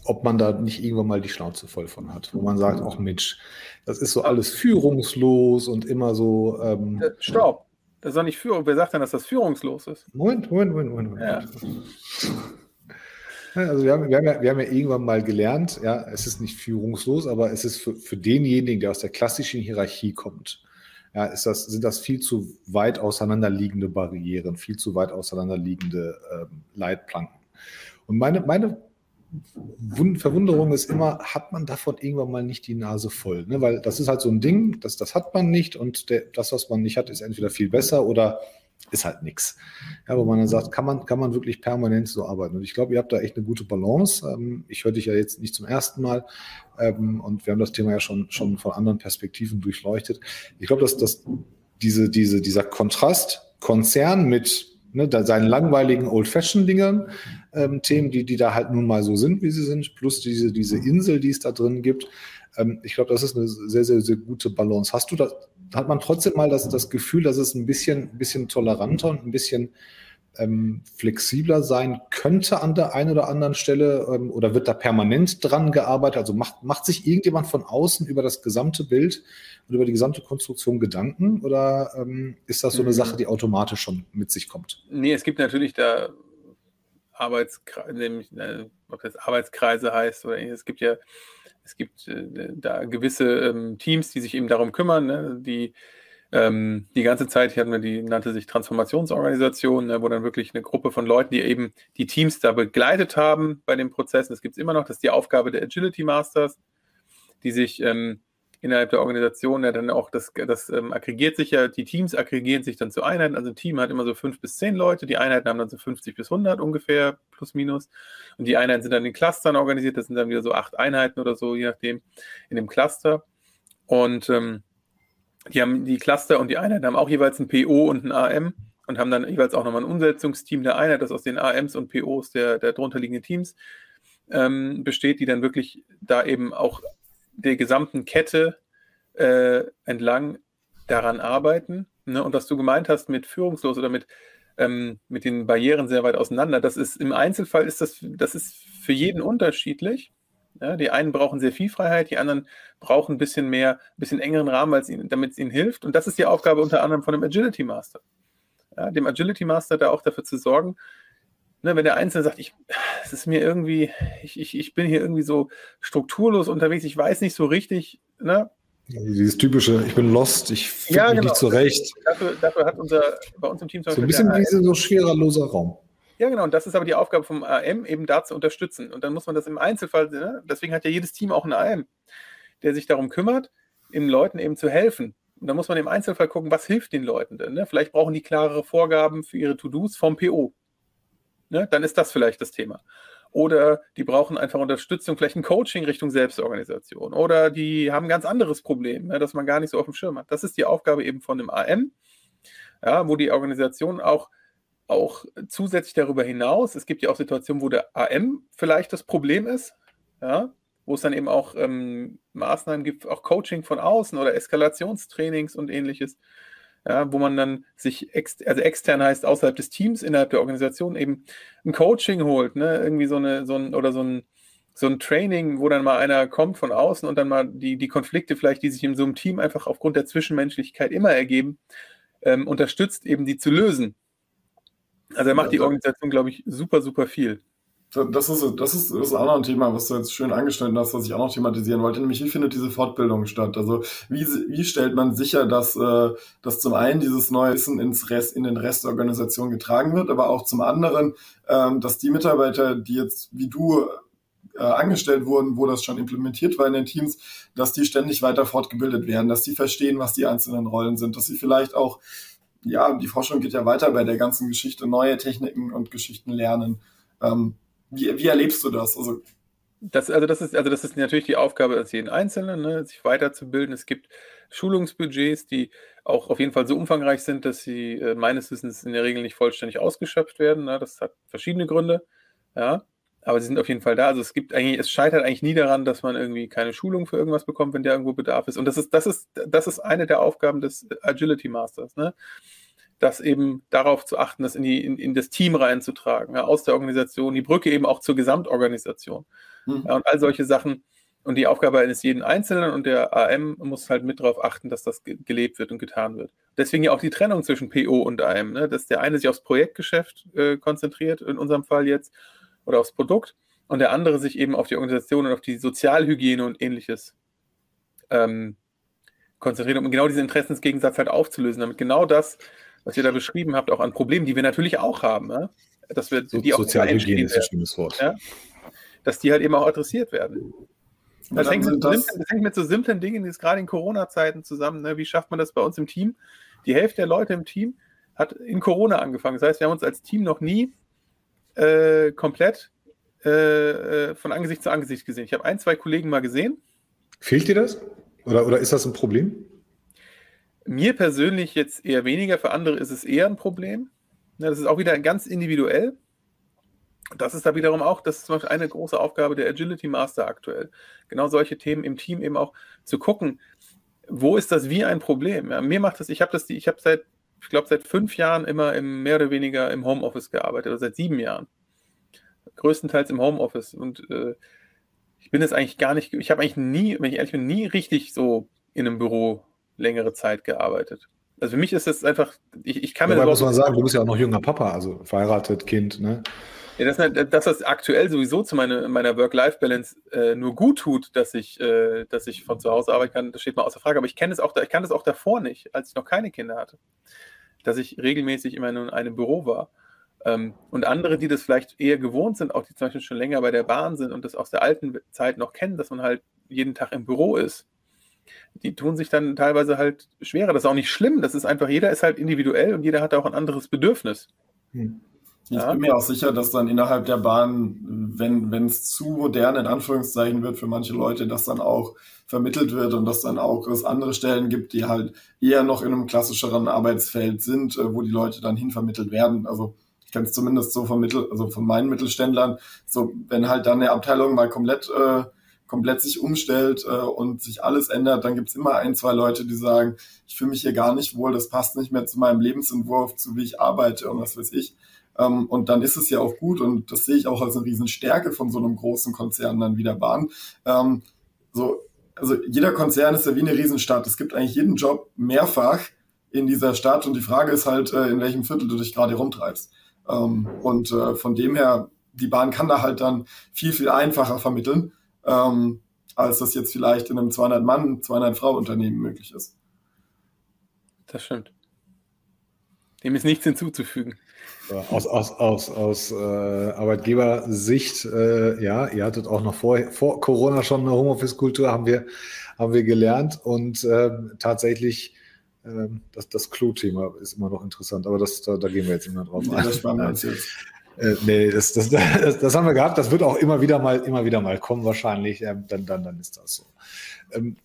ob man da nicht irgendwann mal die Schnauze voll von hat, wo man sagt, ach Mensch, das ist so alles führungslos und immer so. Ähm, Stopp. Das ist doch nicht Führung. Wer sagt denn, dass das führungslos ist? Moment, Moment, Moment, Moment. Ja. Also wir haben, wir, haben ja, wir haben ja irgendwann mal gelernt, ja, es ist nicht führungslos, aber es ist für, für denjenigen, der aus der klassischen Hierarchie kommt, ja, ist das, sind das viel zu weit auseinanderliegende Barrieren, viel zu weit auseinanderliegende ähm, Leitplanken. Und meine, meine Verwunderung ist immer, hat man davon irgendwann mal nicht die Nase voll? Ne? Weil das ist halt so ein Ding, das, das hat man nicht und der, das, was man nicht hat, ist entweder viel besser oder ist halt nichts. Ja, wo man dann sagt, kann man, kann man wirklich permanent so arbeiten. Und ich glaube, ihr habt da echt eine gute Balance. Ähm, ich höre dich ja jetzt nicht zum ersten Mal ähm, und wir haben das Thema ja schon, schon von anderen Perspektiven durchleuchtet. Ich glaube, dass, dass diese, diese, dieser Kontrast Konzern mit ne, seinen langweiligen Old-Fashioned-Dingern, ähm, Themen, die, die da halt nun mal so sind, wie sie sind, plus diese, diese Insel, die es da drin gibt. Ähm, ich glaube, das ist eine sehr, sehr, sehr gute Balance. Hast du da, hat man trotzdem mal das, das Gefühl, dass es ein bisschen, ein bisschen toleranter und ein bisschen ähm, flexibler sein könnte an der einen oder anderen Stelle ähm, oder wird da permanent dran gearbeitet? Also macht, macht sich irgendjemand von außen über das gesamte Bild und über die gesamte Konstruktion Gedanken oder ähm, ist das so eine mhm. Sache, die automatisch schon mit sich kommt? Nee, es gibt natürlich da Arbeitskreise, äh, ob das Arbeitskreise heißt oder es gibt ja es gibt äh, da gewisse ähm, Teams, die sich eben darum kümmern, ne, die ähm, die ganze Zeit, hier hatten wir die, nannte sich Transformationsorganisation, ne, wo dann wirklich eine Gruppe von Leuten, die eben die Teams da begleitet haben bei den Prozessen, das gibt es immer noch, das ist die Aufgabe der Agility Masters, die sich ähm, innerhalb der Organisation ja dann auch, das, das ähm, aggregiert sich ja, die Teams aggregieren sich dann zu Einheiten. Also ein Team hat immer so fünf bis zehn Leute, die Einheiten haben dann so 50 bis 100 ungefähr, plus minus. Und die Einheiten sind dann in Clustern organisiert, das sind dann wieder so acht Einheiten oder so, je nachdem, in dem Cluster. Und ähm, die haben die Cluster und die Einheiten haben auch jeweils ein PO und ein AM und haben dann jeweils auch nochmal ein Umsetzungsteam der Einheit, das aus den AMs und POs der, der drunterliegenden Teams ähm, besteht, die dann wirklich da eben auch der gesamten Kette äh, entlang daran arbeiten. Ne? Und was du gemeint hast mit führungslos oder mit, ähm, mit den Barrieren sehr weit auseinander, das ist im Einzelfall ist das, das ist für jeden unterschiedlich. Ja, die einen brauchen sehr viel Freiheit, die anderen brauchen ein bisschen mehr, ein bisschen engeren Rahmen, ihnen, damit es ihnen hilft. Und das ist die Aufgabe unter anderem von dem Agility Master. Ja, dem Agility Master da auch dafür zu sorgen, ne, wenn der Einzelne sagt, ich, es ist mir irgendwie, ich, ich, ich bin hier irgendwie so strukturlos unterwegs, ich weiß nicht so richtig, ne? Dieses typische, ich bin lost, ich finde ja, mich genau. nicht zurecht. Dafür, dafür, hat unser, bei uns im Team so ein bisschen wie so schwererloser Raum. Ja, genau. Und das ist aber die Aufgabe vom AM, eben da zu unterstützen. Und dann muss man das im Einzelfall, ne? deswegen hat ja jedes Team auch einen AM, der sich darum kümmert, den Leuten eben zu helfen. Und da muss man im Einzelfall gucken, was hilft den Leuten denn. Ne? Vielleicht brauchen die klarere Vorgaben für ihre To-Dos vom PO ne, dann ist das vielleicht das Thema. Oder die brauchen einfach Unterstützung, vielleicht ein Coaching Richtung Selbstorganisation. Oder die haben ein ganz anderes Problem, ne, das man gar nicht so auf dem Schirm hat. Das ist die Aufgabe eben von dem AM, ja, wo die Organisation auch, auch zusätzlich darüber hinaus, es gibt ja auch Situationen, wo der AM vielleicht das Problem ist, ja, wo es dann eben auch ähm, Maßnahmen gibt, auch Coaching von außen oder Eskalationstrainings und ähnliches ja, wo man dann sich, ex also extern heißt, außerhalb des Teams, innerhalb der Organisation eben ein Coaching holt, ne? irgendwie so eine, so ein, oder so ein, so ein Training, wo dann mal einer kommt von außen und dann mal die, die Konflikte vielleicht, die sich in so einem Team einfach aufgrund der Zwischenmenschlichkeit immer ergeben, ähm, unterstützt, eben die zu lösen. Also er macht die Organisation, glaube ich, super, super viel. Das ist, das, ist, das ist auch noch ein Thema, was du jetzt schön angeschnitten hast, was ich auch noch thematisieren wollte, nämlich wie findet diese Fortbildung statt? Also wie, wie stellt man sicher, dass, äh, dass zum einen dieses neue Wissen ins Rest, in den Rest der Organisation getragen wird, aber auch zum anderen, ähm, dass die Mitarbeiter, die jetzt wie du äh, angestellt wurden, wo das schon implementiert war in den Teams, dass die ständig weiter fortgebildet werden, dass die verstehen, was die einzelnen Rollen sind, dass sie vielleicht auch, ja, die Forschung geht ja weiter bei der ganzen Geschichte, neue Techniken und Geschichten lernen. Ähm, wie, wie erlebst du das? Also, das, also, das ist, also das ist natürlich die Aufgabe als jeden Einzelnen, ne, sich weiterzubilden. Es gibt Schulungsbudgets, die auch auf jeden Fall so umfangreich sind, dass sie äh, meines Wissens in der Regel nicht vollständig ausgeschöpft werden. Ne? Das hat verschiedene Gründe. Ja, aber sie sind auf jeden Fall da. Also es gibt eigentlich, es scheitert eigentlich nie daran, dass man irgendwie keine Schulung für irgendwas bekommt, wenn der irgendwo Bedarf ist. Und das ist, das ist, das ist eine der Aufgaben des Agility Masters. Ne? Das eben darauf zu achten, das in, die, in, in das Team reinzutragen, ja, aus der Organisation, die Brücke eben auch zur Gesamtorganisation. Mhm. Ja, und all solche Sachen. Und die Aufgabe eines jeden Einzelnen und der AM muss halt mit darauf achten, dass das ge gelebt wird und getan wird. Deswegen ja auch die Trennung zwischen PO und AM, ne? dass der eine sich aufs Projektgeschäft äh, konzentriert, in unserem Fall jetzt, oder aufs Produkt, und der andere sich eben auf die Organisation und auf die Sozialhygiene und ähnliches ähm, konzentriert, um genau diesen Interessensgegensatz halt aufzulösen, damit genau das was ihr da beschrieben habt, auch an Problemen, die wir natürlich auch haben, ne? dass wir so, die auch Sozialhygiene ist ein schönes Wort. Ja? Dass die halt eben auch adressiert werden. Das hängt, mit, das, simplen, das hängt, mit, so simplen Dingen, jetzt gerade in Corona-Zeiten zusammen. Ne? Wie schafft man das bei uns im Team? Die Hälfte der Leute im Team hat in Corona angefangen. Das heißt, wir haben uns als Team noch nie äh, komplett äh, äh von Angesicht zu Angesicht gesehen. Ich habe ein, zwei Kollegen mal gesehen. Fehlt dir das? Oder, oder ist das ein Problem? Mir persönlich jetzt eher weniger, für andere ist es eher ein Problem. Ja, das ist auch wieder ganz individuell. Das ist da wiederum auch, das ist zum Beispiel eine große Aufgabe der Agility Master aktuell. Genau solche Themen im Team eben auch zu gucken, wo ist das wie ein Problem? Ja, mir macht das, ich habe das, ich habe seit, ich glaube, seit fünf Jahren immer im, mehr oder weniger im Homeoffice gearbeitet, oder seit sieben Jahren. Größtenteils im Homeoffice. Und äh, ich bin es eigentlich gar nicht, ich habe eigentlich nie, wenn ich ehrlich bin, nie richtig so in einem Büro längere Zeit gearbeitet. Also für mich ist das einfach, ich, ich kann mir ja, das muss man sagen, du bist ja auch noch junger Papa, also verheiratet, Kind, ne? Ja, das, dass das aktuell sowieso zu meine, meiner Work-Life-Balance äh, nur gut tut, dass ich, äh, dass ich von zu Hause arbeiten kann, das steht mal außer Frage. Aber ich kenne es auch, ich kann das auch davor nicht, als ich noch keine Kinder hatte, dass ich regelmäßig immer nur in einem Büro war. Ähm, und andere, die das vielleicht eher gewohnt sind, auch die zum Beispiel schon länger bei der Bahn sind und das aus der alten Zeit noch kennen, dass man halt jeden Tag im Büro ist, die tun sich dann teilweise halt schwerer. Das ist auch nicht schlimm. Das ist einfach, jeder ist halt individuell und jeder hat auch ein anderes Bedürfnis. Hm. Ich ja. bin mir auch sicher, dass dann innerhalb der Bahn, wenn wenn es zu modern in Anführungszeichen wird für manche Leute, dass dann auch vermittelt wird und dass dann auch es andere Stellen gibt, die halt eher noch in einem klassischeren Arbeitsfeld sind, äh, wo die Leute dann hinvermittelt werden. Also ich kann es zumindest so vermitteln, also von meinen Mittelständlern, so wenn halt dann eine Abteilung mal komplett äh, komplett sich umstellt äh, und sich alles ändert, dann gibt es immer ein, zwei Leute, die sagen, ich fühle mich hier gar nicht wohl, das passt nicht mehr zu meinem Lebensentwurf, zu wie ich arbeite und was weiß ich. Ähm, und dann ist es ja auch gut und das sehe ich auch als eine Riesenstärke von so einem großen Konzern dann wieder Bahn. Ähm, so, also jeder Konzern ist ja wie eine Riesenstadt. Es gibt eigentlich jeden Job mehrfach in dieser Stadt und die Frage ist halt, äh, in welchem Viertel du dich gerade rumtreibst. Ähm, und äh, von dem her, die Bahn kann da halt dann viel, viel einfacher vermitteln ähm, als das jetzt vielleicht in einem 200-Mann, 200-Frau-Unternehmen möglich ist. Das stimmt. Dem ist nichts hinzuzufügen. Aus, aus, aus, aus äh, Arbeitgebersicht, äh, ja, ihr hattet auch noch vor, vor Corona schon eine Homeoffice-Kultur, haben wir, haben wir gelernt und äh, tatsächlich äh, das, das Clou-Thema ist immer noch interessant, aber das, da, da gehen wir jetzt immer drauf ein. Das sparen wir jetzt. Äh, nee, das, das, das, das, haben wir gehabt. Das wird auch immer wieder mal, immer wieder mal kommen, wahrscheinlich. Ähm, dann, dann, dann ist das so. Ähm,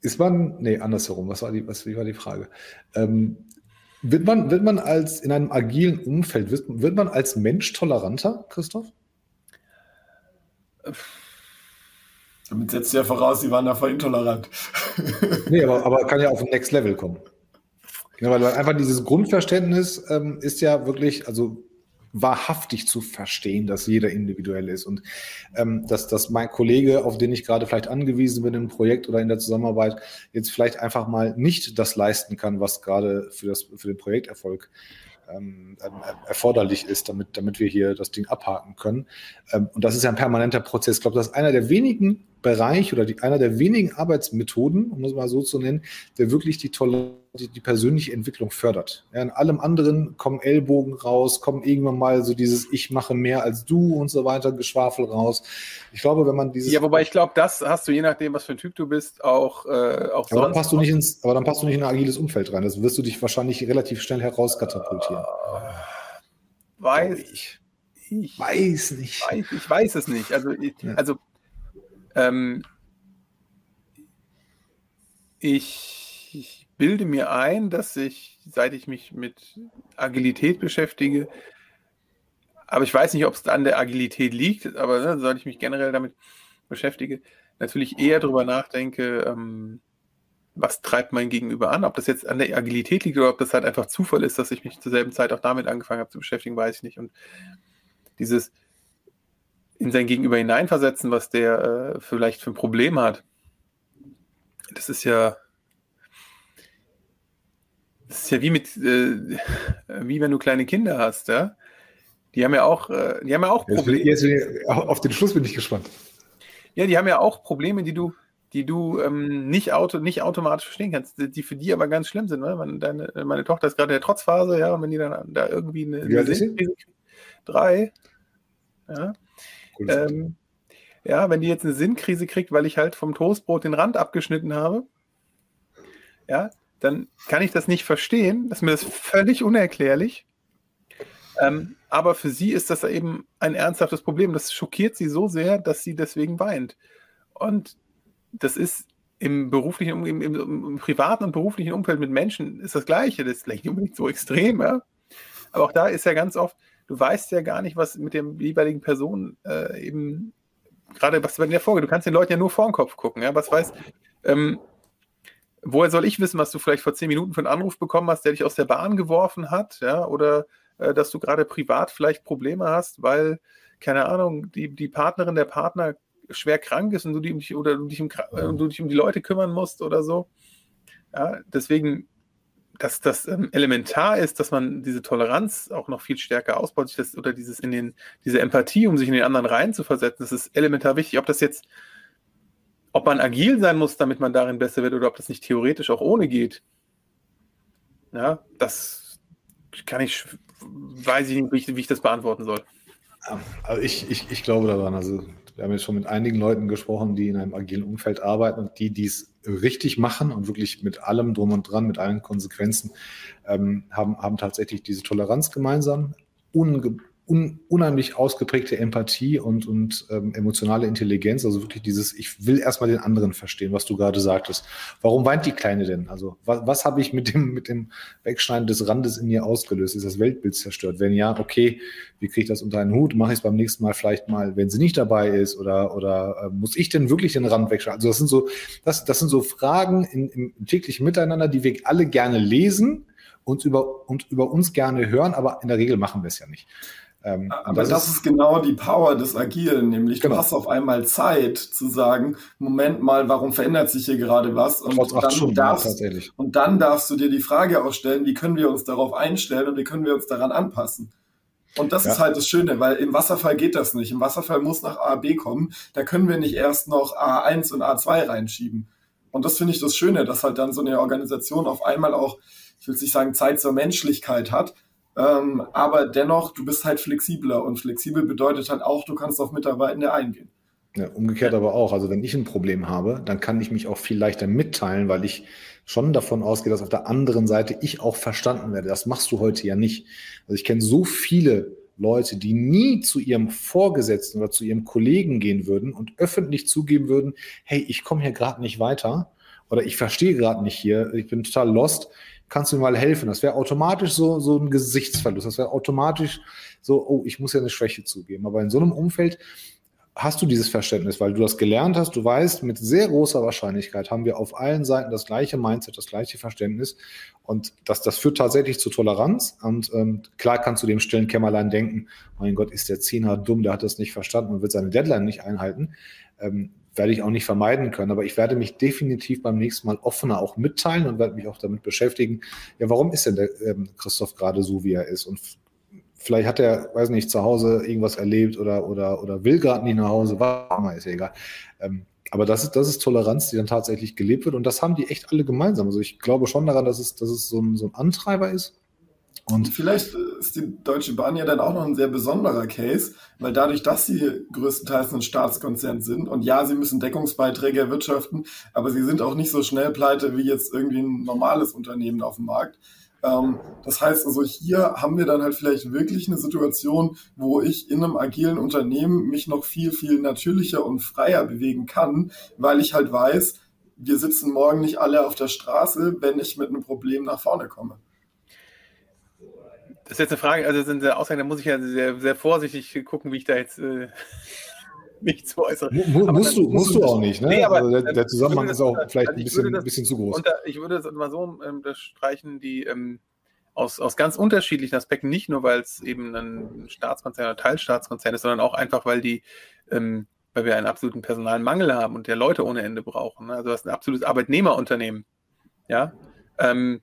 ist man, nee, andersherum, was war die, was, wie war die Frage? Ähm, wird man, wird man als in einem agilen Umfeld, wird, wird man als Mensch toleranter, Christoph? Damit setzt du ja voraus, sie waren davor intolerant. nee, aber, aber kann ja auf ein Next Level kommen. Ja, weil einfach dieses Grundverständnis ähm, ist ja wirklich, also wahrhaftig zu verstehen, dass jeder individuell ist und ähm, dass, dass mein Kollege, auf den ich gerade vielleicht angewiesen bin im Projekt oder in der Zusammenarbeit, jetzt vielleicht einfach mal nicht das leisten kann, was gerade für, das, für den Projekterfolg ähm, ähm, erforderlich ist, damit, damit wir hier das Ding abhaken können. Ähm, und das ist ja ein permanenter Prozess. Ich glaube, das ist einer der wenigen Bereiche oder die, einer der wenigen Arbeitsmethoden, um es mal so zu nennen, der wirklich die tolle die, die persönliche Entwicklung fördert. Ja, in allem anderen kommen Ellbogen raus, kommen irgendwann mal so dieses Ich mache mehr als du und so weiter, Geschwafel raus. Ich glaube, wenn man dieses. Ja, wobei ich glaube, das hast du je nachdem, was für ein Typ du bist, auch, äh, auch aber Dann passt du nicht ins, aber dann passt du nicht in ein agiles Umfeld rein. Das wirst du dich wahrscheinlich relativ schnell herauskatapultieren. Weiß ich. Ich weiß nicht. Weiß, ich weiß es nicht. Also, ich, ja. also ähm, ich, ich bilde mir ein, dass ich, seit ich mich mit Agilität beschäftige, aber ich weiß nicht, ob es an der Agilität liegt, aber ne, seit ich mich generell damit beschäftige, natürlich eher darüber nachdenke, ähm, was treibt mein Gegenüber an. Ob das jetzt an der Agilität liegt oder ob das halt einfach Zufall ist, dass ich mich zur selben Zeit auch damit angefangen habe zu beschäftigen, weiß ich nicht. Und dieses, in sein Gegenüber hineinversetzen, was der äh, vielleicht für ein Problem hat. Das ist ja, das ist ja wie mit, äh, wie wenn du kleine Kinder hast, ja. Die haben ja auch, äh, die haben ja auch Probleme. Jetzt, jetzt, auf den Schluss bin ich gespannt. Ja, die haben ja auch Probleme, die du, die du ähm, nicht, auto, nicht automatisch verstehen kannst, die für die aber ganz schlimm sind. Ne? Meine, deine, meine Tochter ist gerade in der Trotzphase, ja, und wenn die dann da irgendwie eine, wie eine drei, ja, ähm, ja, wenn die jetzt eine Sinnkrise kriegt, weil ich halt vom Toastbrot den Rand abgeschnitten habe, ja, dann kann ich das nicht verstehen. Das ist mir das völlig unerklärlich. Ähm, aber für sie ist das eben ein ernsthaftes Problem. Das schockiert sie so sehr, dass sie deswegen weint. Und das ist im beruflichen, im, im, im privaten und beruflichen Umfeld mit Menschen ist das Gleiche. Das ist vielleicht nicht unbedingt so extrem, ja. Aber auch da ist ja ganz oft, du weißt ja gar nicht, was mit dem jeweiligen Person äh, eben gerade was bei dir vorgeht. Du kannst den Leuten ja nur vor den Kopf gucken. Ja? Was weiß, ähm, woher soll ich wissen, was du vielleicht vor zehn Minuten für einen Anruf bekommen hast, der dich aus der Bahn geworfen hat, ja, oder äh, dass du gerade privat vielleicht Probleme hast, weil, keine Ahnung, die, die Partnerin, der Partner schwer krank ist und du dich, oder du dich, um, äh, du dich um die Leute kümmern musst oder so. Ja, deswegen dass das ähm, elementar ist, dass man diese Toleranz auch noch viel stärker ausbaut, das, oder dieses in den, diese Empathie, um sich in den anderen reinzuversetzen, das ist elementar wichtig. Ob das jetzt, ob man agil sein muss, damit man darin besser wird, oder ob das nicht theoretisch auch ohne geht. Ja, das kann ich, weiß ich nicht, wie ich, wie ich das beantworten soll. Also ich, ich, ich glaube daran, also wir haben jetzt schon mit einigen Leuten gesprochen, die in einem agilen Umfeld arbeiten und die dies richtig machen und wirklich mit allem drum und dran, mit allen Konsequenzen, ähm, haben, haben tatsächlich diese Toleranz gemeinsam, unge un, unheimlich ausgeprägte Empathie und, und ähm, emotionale Intelligenz, also wirklich dieses, ich will erstmal den anderen verstehen, was du gerade sagtest. Warum weint die Kleine denn? Also was, was habe ich mit dem, mit dem Wegschneiden des Randes in ihr ausgelöst? Ist das Weltbild zerstört? Wenn ja, okay, wie kriege ich das unter einen Hut? Mache ich es beim nächsten Mal vielleicht mal, wenn sie nicht dabei ist? Oder, oder äh, muss ich denn wirklich den Rand wegschneiden? Also das sind so, das, das sind so Fragen in, im täglichen Miteinander, die wir alle gerne lesen und über, und über uns gerne hören, aber in der Regel machen wir es ja nicht. Ähm, Aber das, das ist, ist, genau die Power des Agilen, nämlich genau. du hast auf einmal Zeit zu sagen, Moment mal, warum verändert sich hier gerade was? Und dann, Stunden, darfst, ja, und dann darfst du dir die Frage auch stellen, wie können wir uns darauf einstellen und wie können wir uns daran anpassen? Und das ja. ist halt das Schöne, weil im Wasserfall geht das nicht. Im Wasserfall muss nach A, B kommen. Da können wir nicht erst noch A1 und A2 reinschieben. Und das finde ich das Schöne, dass halt dann so eine Organisation auf einmal auch, ich will nicht sagen, Zeit zur Menschlichkeit hat, ähm, aber dennoch, du bist halt flexibler und flexibel bedeutet halt auch, du kannst auf Mitarbeitende eingehen. Ja, umgekehrt aber auch. Also wenn ich ein Problem habe, dann kann ich mich auch viel leichter mitteilen, weil ich schon davon ausgehe, dass auf der anderen Seite ich auch verstanden werde. Das machst du heute ja nicht. Also ich kenne so viele Leute, die nie zu ihrem Vorgesetzten oder zu ihrem Kollegen gehen würden und öffentlich zugeben würden, hey, ich komme hier gerade nicht weiter oder ich verstehe gerade nicht hier, ich bin total lost kannst du mir mal helfen? Das wäre automatisch so, so ein Gesichtsverlust. Das wäre automatisch so, oh, ich muss ja eine Schwäche zugeben. Aber in so einem Umfeld hast du dieses Verständnis, weil du das gelernt hast, du weißt, mit sehr großer Wahrscheinlichkeit haben wir auf allen Seiten das gleiche Mindset, das gleiche Verständnis und das, das führt tatsächlich zu Toleranz und ähm, klar kannst du dem stillen Kämmerlein denken, mein Gott, ist der Zehner dumm, der hat das nicht verstanden und wird seine Deadline nicht einhalten. Ähm, werde ich auch nicht vermeiden können. Aber ich werde mich definitiv beim nächsten Mal offener auch mitteilen und werde mich auch damit beschäftigen. Ja, warum ist denn der ähm, Christoph gerade so, wie er ist? Und vielleicht hat er, weiß nicht, zu Hause irgendwas erlebt oder, oder, oder will gerade nicht nach Hause, auch immer, ist ja egal. Ähm, aber das ist, das ist Toleranz, die dann tatsächlich gelebt wird. Und das haben die echt alle gemeinsam. Also ich glaube schon daran, dass es, dass es so, ein, so ein Antreiber ist. Und vielleicht ist die Deutsche Bahn ja dann auch noch ein sehr besonderer Case, weil dadurch, dass sie größtenteils ein Staatskonzern sind und ja, sie müssen Deckungsbeiträge erwirtschaften, aber sie sind auch nicht so schnell pleite wie jetzt irgendwie ein normales Unternehmen auf dem Markt. Ähm, das heißt also, hier haben wir dann halt vielleicht wirklich eine Situation, wo ich in einem agilen Unternehmen mich noch viel, viel natürlicher und freier bewegen kann, weil ich halt weiß, wir sitzen morgen nicht alle auf der Straße, wenn ich mit einem Problem nach vorne komme. Das ist jetzt eine Frage, also sind Aussagen, da muss ich ja sehr, sehr vorsichtig gucken, wie ich da jetzt äh, mich zu äußere. Mu musst, du, musst du auch nicht, ne? Nee, aber, also der, der Zusammenhang ist auch vielleicht also ein, bisschen, das, ein bisschen zu groß. Unter, ich würde das mal so ähm, unterstreichen, die ähm, aus, aus ganz unterschiedlichen Aspekten, nicht nur, weil es eben ein Staatskonzern oder Teilstaatskonzern ist, sondern auch einfach, weil die ähm, weil wir einen absoluten Personalmangel haben und der Leute ohne Ende brauchen. Ne? Also du hast ein absolutes Arbeitnehmerunternehmen. Ja. Ähm,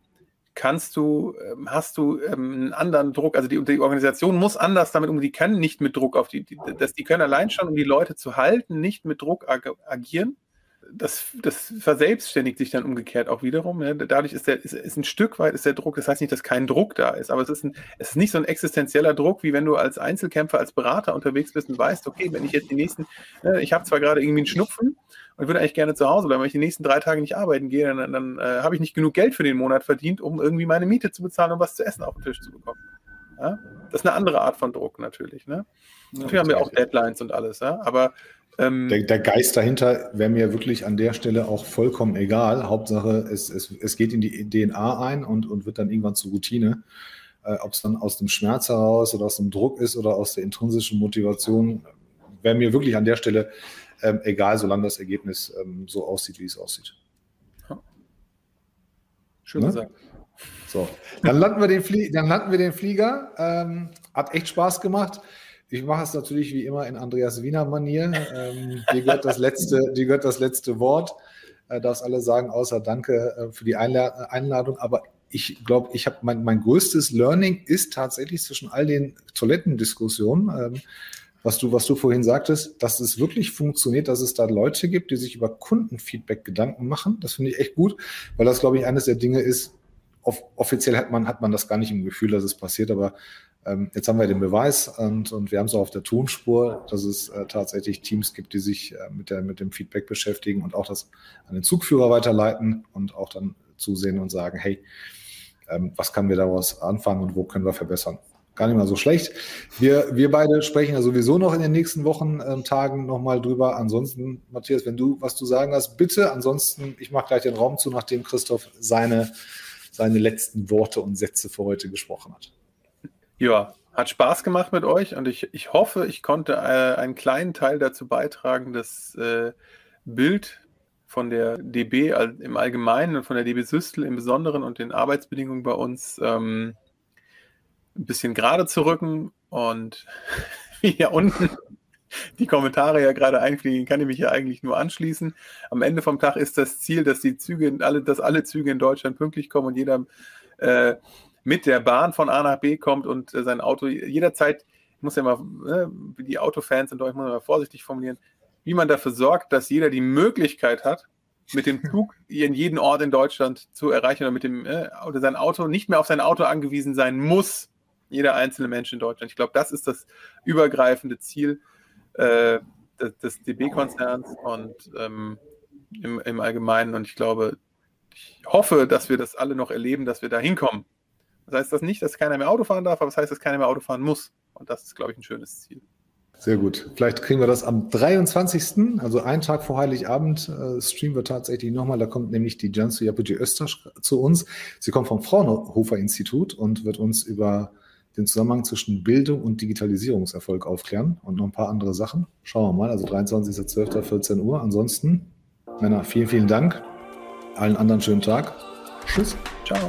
kannst du, ähm, hast du ähm, einen anderen Druck, also die, die, Organisation muss anders damit umgehen, die können nicht mit Druck auf die, die, das, die können allein schon, um die Leute zu halten, nicht mit Druck ag agieren. Das, das verselbstständigt sich dann umgekehrt auch wiederum. Ja. Dadurch ist, der, ist, ist ein Stück weit ist der Druck, das heißt nicht, dass kein Druck da ist, aber es ist, ein, es ist nicht so ein existenzieller Druck, wie wenn du als Einzelkämpfer, als Berater unterwegs bist und weißt, okay, wenn ich jetzt die nächsten, äh, ich habe zwar gerade irgendwie einen Schnupfen, und würde eigentlich gerne zu Hause bleiben. Wenn ich die nächsten drei Tage nicht arbeiten gehe, dann, dann äh, habe ich nicht genug Geld für den Monat verdient, um irgendwie meine Miete zu bezahlen und um was zu essen auf den Tisch zu bekommen. Ja? Das ist eine andere Art von Druck natürlich. Ne? Natürlich haben wir auch Deadlines und alles, ja? aber ähm, der, der, Geist dahinter wäre mir wirklich an der Stelle auch vollkommen egal. Hauptsache, es, es, es geht in die DNA ein und, und wird dann irgendwann zur Routine. Äh, Ob es dann aus dem Schmerz heraus oder aus dem Druck ist oder aus der intrinsischen Motivation, wäre mir wirklich an der Stelle ähm, egal, solange das Ergebnis ähm, so aussieht, wie es aussieht. Schön ne? gesagt. So, dann landen wir den, Flie dann landen wir den Flieger. Ähm, hat echt Spaß gemacht. Ich mache es natürlich wie immer in Andreas Wiener Manier. Ähm, dir, gehört das letzte, dir gehört das letzte Wort. Äh, darfst alle sagen, außer Danke äh, für die Einla Einladung. Aber ich glaube, ich habe mein, mein größtes Learning ist tatsächlich zwischen all den Toilettendiskussionen. Ähm, was du, was du vorhin sagtest, dass es wirklich funktioniert, dass es da Leute gibt, die sich über Kundenfeedback Gedanken machen. Das finde ich echt gut, weil das, glaube ich, eines der Dinge ist, off offiziell hat man, hat man das gar nicht im Gefühl, dass es passiert, aber ähm, jetzt haben wir den Beweis und, und wir haben es auch auf der Tonspur, dass es äh, tatsächlich Teams gibt, die sich äh, mit, der, mit dem Feedback beschäftigen und auch das an den Zugführer weiterleiten und auch dann zusehen und sagen, hey, ähm, was können wir daraus anfangen und wo können wir verbessern? gar nicht mal so schlecht. Wir, wir beide sprechen ja sowieso noch in den nächsten Wochen, äh, Tagen nochmal drüber. Ansonsten, Matthias, wenn du was zu sagen hast, bitte. Ansonsten, ich mache gleich den Raum zu, nachdem Christoph seine, seine letzten Worte und Sätze für heute gesprochen hat. Ja, hat Spaß gemacht mit euch und ich, ich hoffe, ich konnte äh, einen kleinen Teil dazu beitragen, das äh, Bild von der DB im Allgemeinen und von der DB Süstel im Besonderen und den Arbeitsbedingungen bei uns ähm, ein bisschen gerade zu rücken und hier unten die Kommentare ja gerade einfliegen, kann ich mich ja eigentlich nur anschließen. Am Ende vom Tag ist das Ziel, dass die Züge, alle, dass alle Züge in Deutschland pünktlich kommen und jeder äh, mit der Bahn von A nach B kommt und äh, sein Auto jederzeit, ich muss ja mal, äh, die Autofans in Deutschland muss mal vorsichtig formulieren, wie man dafür sorgt, dass jeder die Möglichkeit hat, mit dem Zug in jeden Ort in Deutschland zu erreichen oder mit dem äh, oder sein Auto nicht mehr auf sein Auto angewiesen sein muss, jeder einzelne Mensch in Deutschland. Ich glaube, das ist das übergreifende Ziel äh, des, des DB-Konzerns und ähm, im, im Allgemeinen. Und ich glaube, ich hoffe, dass wir das alle noch erleben, dass wir da hinkommen. Das heißt das nicht, dass keiner mehr Auto fahren darf, aber das heißt, dass keiner mehr Auto fahren muss. Und das ist, glaube ich, ein schönes Ziel. Sehr gut. Vielleicht kriegen wir das am 23., also einen Tag vor Heiligabend, äh, streamen wir tatsächlich nochmal. Da kommt nämlich die Jansu Japuji Östersch zu uns. Sie kommt vom Fraunhofer Institut und wird uns über den Zusammenhang zwischen Bildung und Digitalisierungserfolg aufklären und noch ein paar andere Sachen. Schauen wir mal, also 23.12.14 Uhr. Ansonsten, Männer, vielen, vielen Dank. Allen anderen schönen Tag. Tschüss. Ciao.